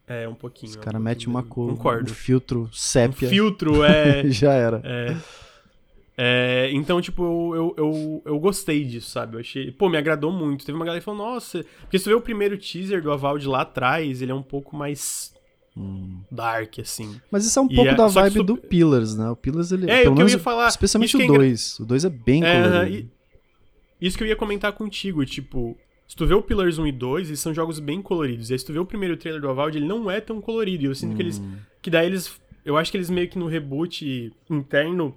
É, um pouquinho. Os é um caras metem uma cor, um filtro sépia. Um filtro, é. já era. É. É, então, tipo, eu, eu, eu, eu, gostei disso, sabe? Eu achei. Pô, me agradou muito. Teve uma galera que falou, nossa. Porque se tu vê o primeiro teaser do Avald lá atrás, ele é um pouco mais. Hum. Dark, assim. Mas isso é um e pouco é, da vibe do Pillars, né? O Pillars, ele. É, o que eu ia falar. Especialmente o 2. É o 2 é bem é, colorido. Isso que eu ia comentar contigo, tipo. Se tu vê o Pillars 1 e 2, eles são jogos bem coloridos. E aí, se tu vê o primeiro trailer do Avald, ele não é tão colorido. E eu sinto hum. que eles. Hum. Que daí eles. Eu acho que eles meio que no reboot interno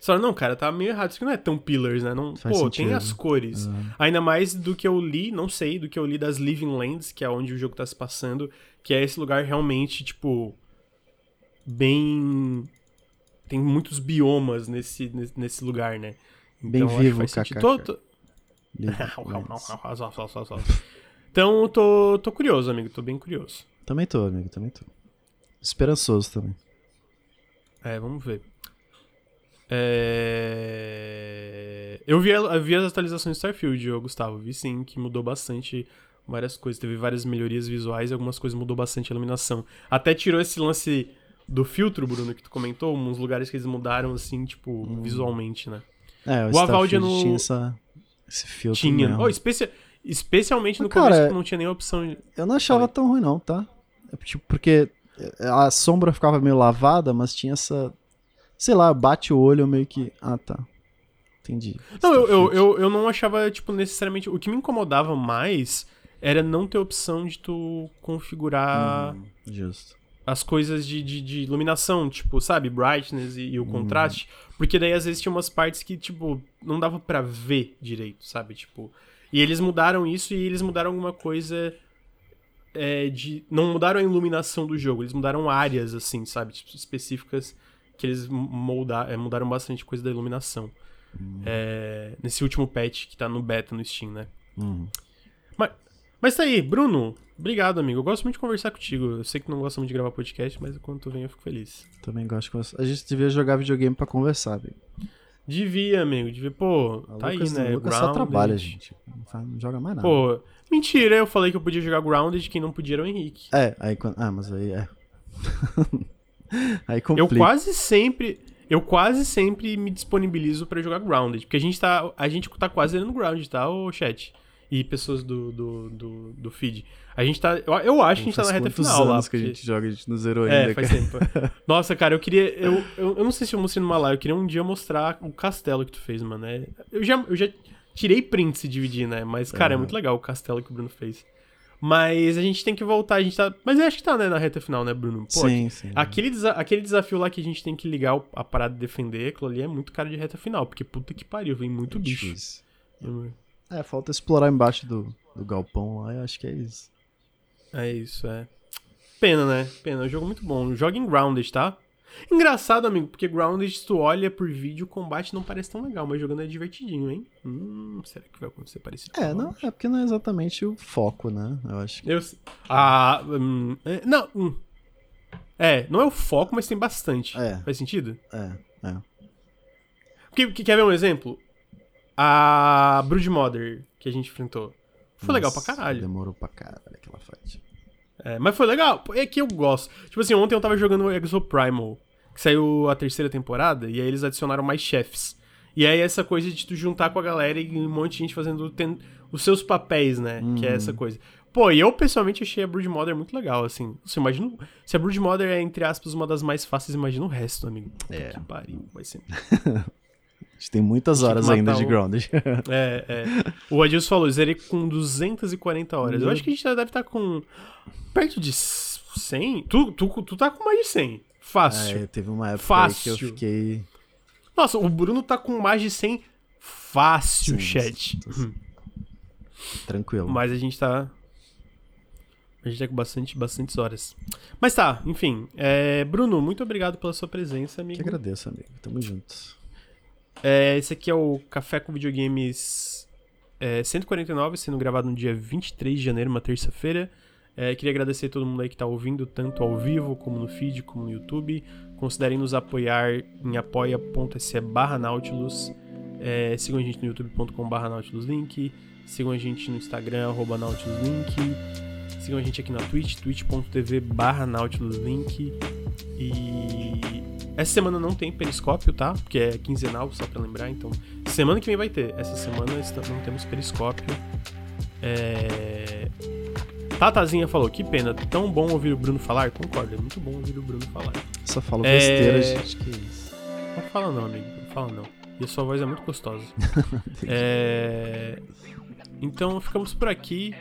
só não, cara, tá meio errado. Isso aqui não é tão Pillars, né? Não, Faz pô, sentido. tem as cores. Uhum. Ainda mais do que eu li, não sei, do que eu li das Living Lands, que é onde o jogo tá se passando, que é esse lugar realmente, tipo, bem. Tem muitos biomas nesse, nesse lugar, né? Então, bem vivo. Tô, tô... então, tô, tô curioso, amigo. Tô bem curioso. Também tô, amigo. Também tô. Esperançoso também. É, vamos ver. É... Eu, vi, eu vi as atualizações de Starfield, Gustavo. Vi sim, que mudou bastante várias coisas. Teve várias melhorias visuais e algumas coisas mudou bastante a iluminação. Até tirou esse lance do filtro, Bruno, que tu comentou, uns lugares que eles mudaram, assim, tipo, hum. visualmente, né? É, o, o Avaldia no... tinha essa, esse filtro Tinha. Oh, especia... Especialmente no Mas, começo, não tinha nenhuma opção. De... Eu não achava Falei. tão ruim, não, tá? É, tipo, porque a sombra ficava meio lavada, mas tinha essa sei lá, bate o olho meio que. Ah, tá. Entendi. Não, eu, eu, eu, eu, não achava, tipo, necessariamente. O que me incomodava mais era não ter opção de tu configurar. Hum, justo. As coisas de, de, de, iluminação, tipo, sabe, brightness e, e o hum. contraste. Porque daí às vezes tinha umas partes que, tipo, não dava para ver direito, sabe? Tipo. E eles mudaram isso e eles mudaram alguma coisa. É, de. Não mudaram a iluminação do jogo, eles mudaram áreas, assim, sabe? Tipo, específicas que eles moldar, é, mudaram bastante coisa da iluminação. Uhum. É, nesse último patch que tá no beta no Steam, né? Uhum. Mas, mas tá aí, Bruno. Obrigado, amigo. Eu gosto muito de conversar contigo. Eu sei que não gosta muito de gravar podcast, mas quando tu vem eu fico feliz. Também gosto de A gente devia jogar videogame pra conversar, amigo. Devia, amigo. Devia, pô, a tá Lucas, aí, né? Lucas só trabalha, gente. Não, não, joga mais nada. Pô, mentira, eu falei que eu podia jogar Grounded, quem não podia era o Henrique. É, aí quando. Ah, mas aí é. Aí complica. Eu quase sempre. Eu quase sempre me disponibilizo para jogar Grounded. Porque a gente tá. A gente tá quase no Grounded, tá, o chat? E pessoas do, do, do, do feed. A gente tá. Eu, eu acho que a gente tá na reta final anos lá. que a gente joga, a gente não zerou é, ainda. Faz tempo. Nossa, cara, eu queria. Eu, eu, eu, não sei se eu mostrei numa live, eu queria um dia mostrar o castelo que tu fez, mano. É, eu, já, eu já tirei print se dividir, né? Mas, cara, é, é muito legal o castelo que o Bruno fez. Mas a gente tem que voltar, a gente tá. Mas eu acho que tá, né, na reta final, né, Bruno? Pô, sim, sim. Aquele, desa... aquele desafio lá que a gente tem que ligar a parada de defender, aquilo ali é muito cara de reta final, porque puta que pariu, vem muito é bicho. Difícil. É, falta explorar embaixo do, do galpão lá, eu acho que é isso. É isso, é. Pena, né? Pena, é um jogo muito bom. Joga em Grounded, tá? Engraçado, amigo, porque Grounded, tu olha por vídeo, o combate não parece tão legal, mas jogando é divertidinho, hein? Hum, será que vai acontecer parecido? É, não, é porque não é exatamente o foco, né? Eu acho que. Eu, ah, hum, é, não. Hum. É, não é o foco, mas tem bastante. É. Faz sentido? É, é. Porque, quer ver um exemplo? A Broodmother que a gente enfrentou. Foi Nossa, legal pra caralho. Demorou pra caralho aquela fight. É, mas foi legal. É que eu gosto. Tipo assim, ontem eu tava jogando o Exoprimal, que saiu a terceira temporada, e aí eles adicionaram mais chefes. E aí essa coisa de tu juntar com a galera e um monte de gente fazendo os seus papéis, né? Que é essa uhum. coisa. Pô, e eu pessoalmente achei a Broodmother muito legal, assim. Você imagina. Se a Broodmother é, entre aspas, uma das mais fáceis, imagina o resto, amigo. É. Que pariu, vai ser. A gente tem muitas horas ainda de Grounded. é, é. O Adilson falou, zerei com 240 horas. Eu acho que a gente já deve estar tá com perto de 100. Tu, tu, tu tá com mais de 100. Fácil. É, teve uma época fácil. que eu fiquei... Nossa, o Bruno tá com mais de 100 fácil, Sim, chat. Tranquilo. Mas a gente tá... A gente tá com bastante, bastante horas. Mas tá, enfim. É, Bruno, muito obrigado pela sua presença, amigo. Que agradeço, amigo. Tamo juntos. É, esse aqui é o Café com Videogames é, 149, sendo gravado no dia 23 de janeiro, uma terça-feira. É, queria agradecer a todo mundo aí que está ouvindo, tanto ao vivo, como no feed, como no YouTube. Considerem nos apoiar em apoia.se barra Nautilus. É, sigam a gente no youtube.com barra Nautilus Link. Sigam a gente no Instagram, arroba Nautilus Link. Sigam a gente aqui na Twitch, twitch.tv barra Nautilus Link. E essa semana não tem periscópio, tá? Porque é quinzenal, só pra lembrar. Então, semana que vem vai ter. Essa semana não temos periscópio. É... Tatazinha falou, que pena, tão bom ouvir o Bruno falar. Concordo, é muito bom ouvir o Bruno falar. Só fala besteira, é... gente, que isso. Não fala não, amigo, não fala não. E a sua voz é muito gostosa. é... Então ficamos por aqui.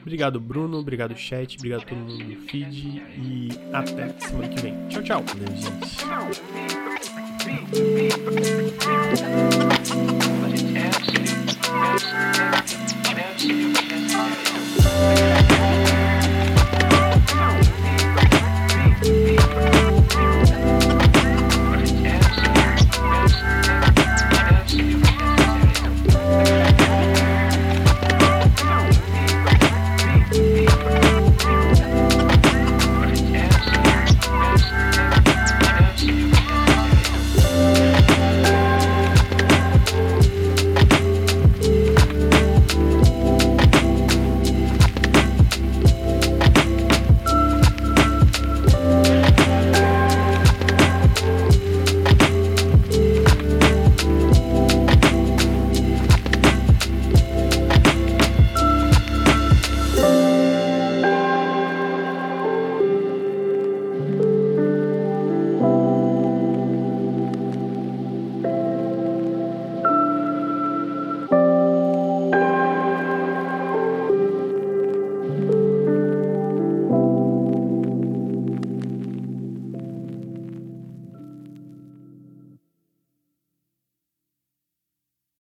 Obrigado, Bruno. Obrigado, chat. Obrigado a todo mundo do feed. E até semana que vem. Tchau, tchau. Valeu, gente.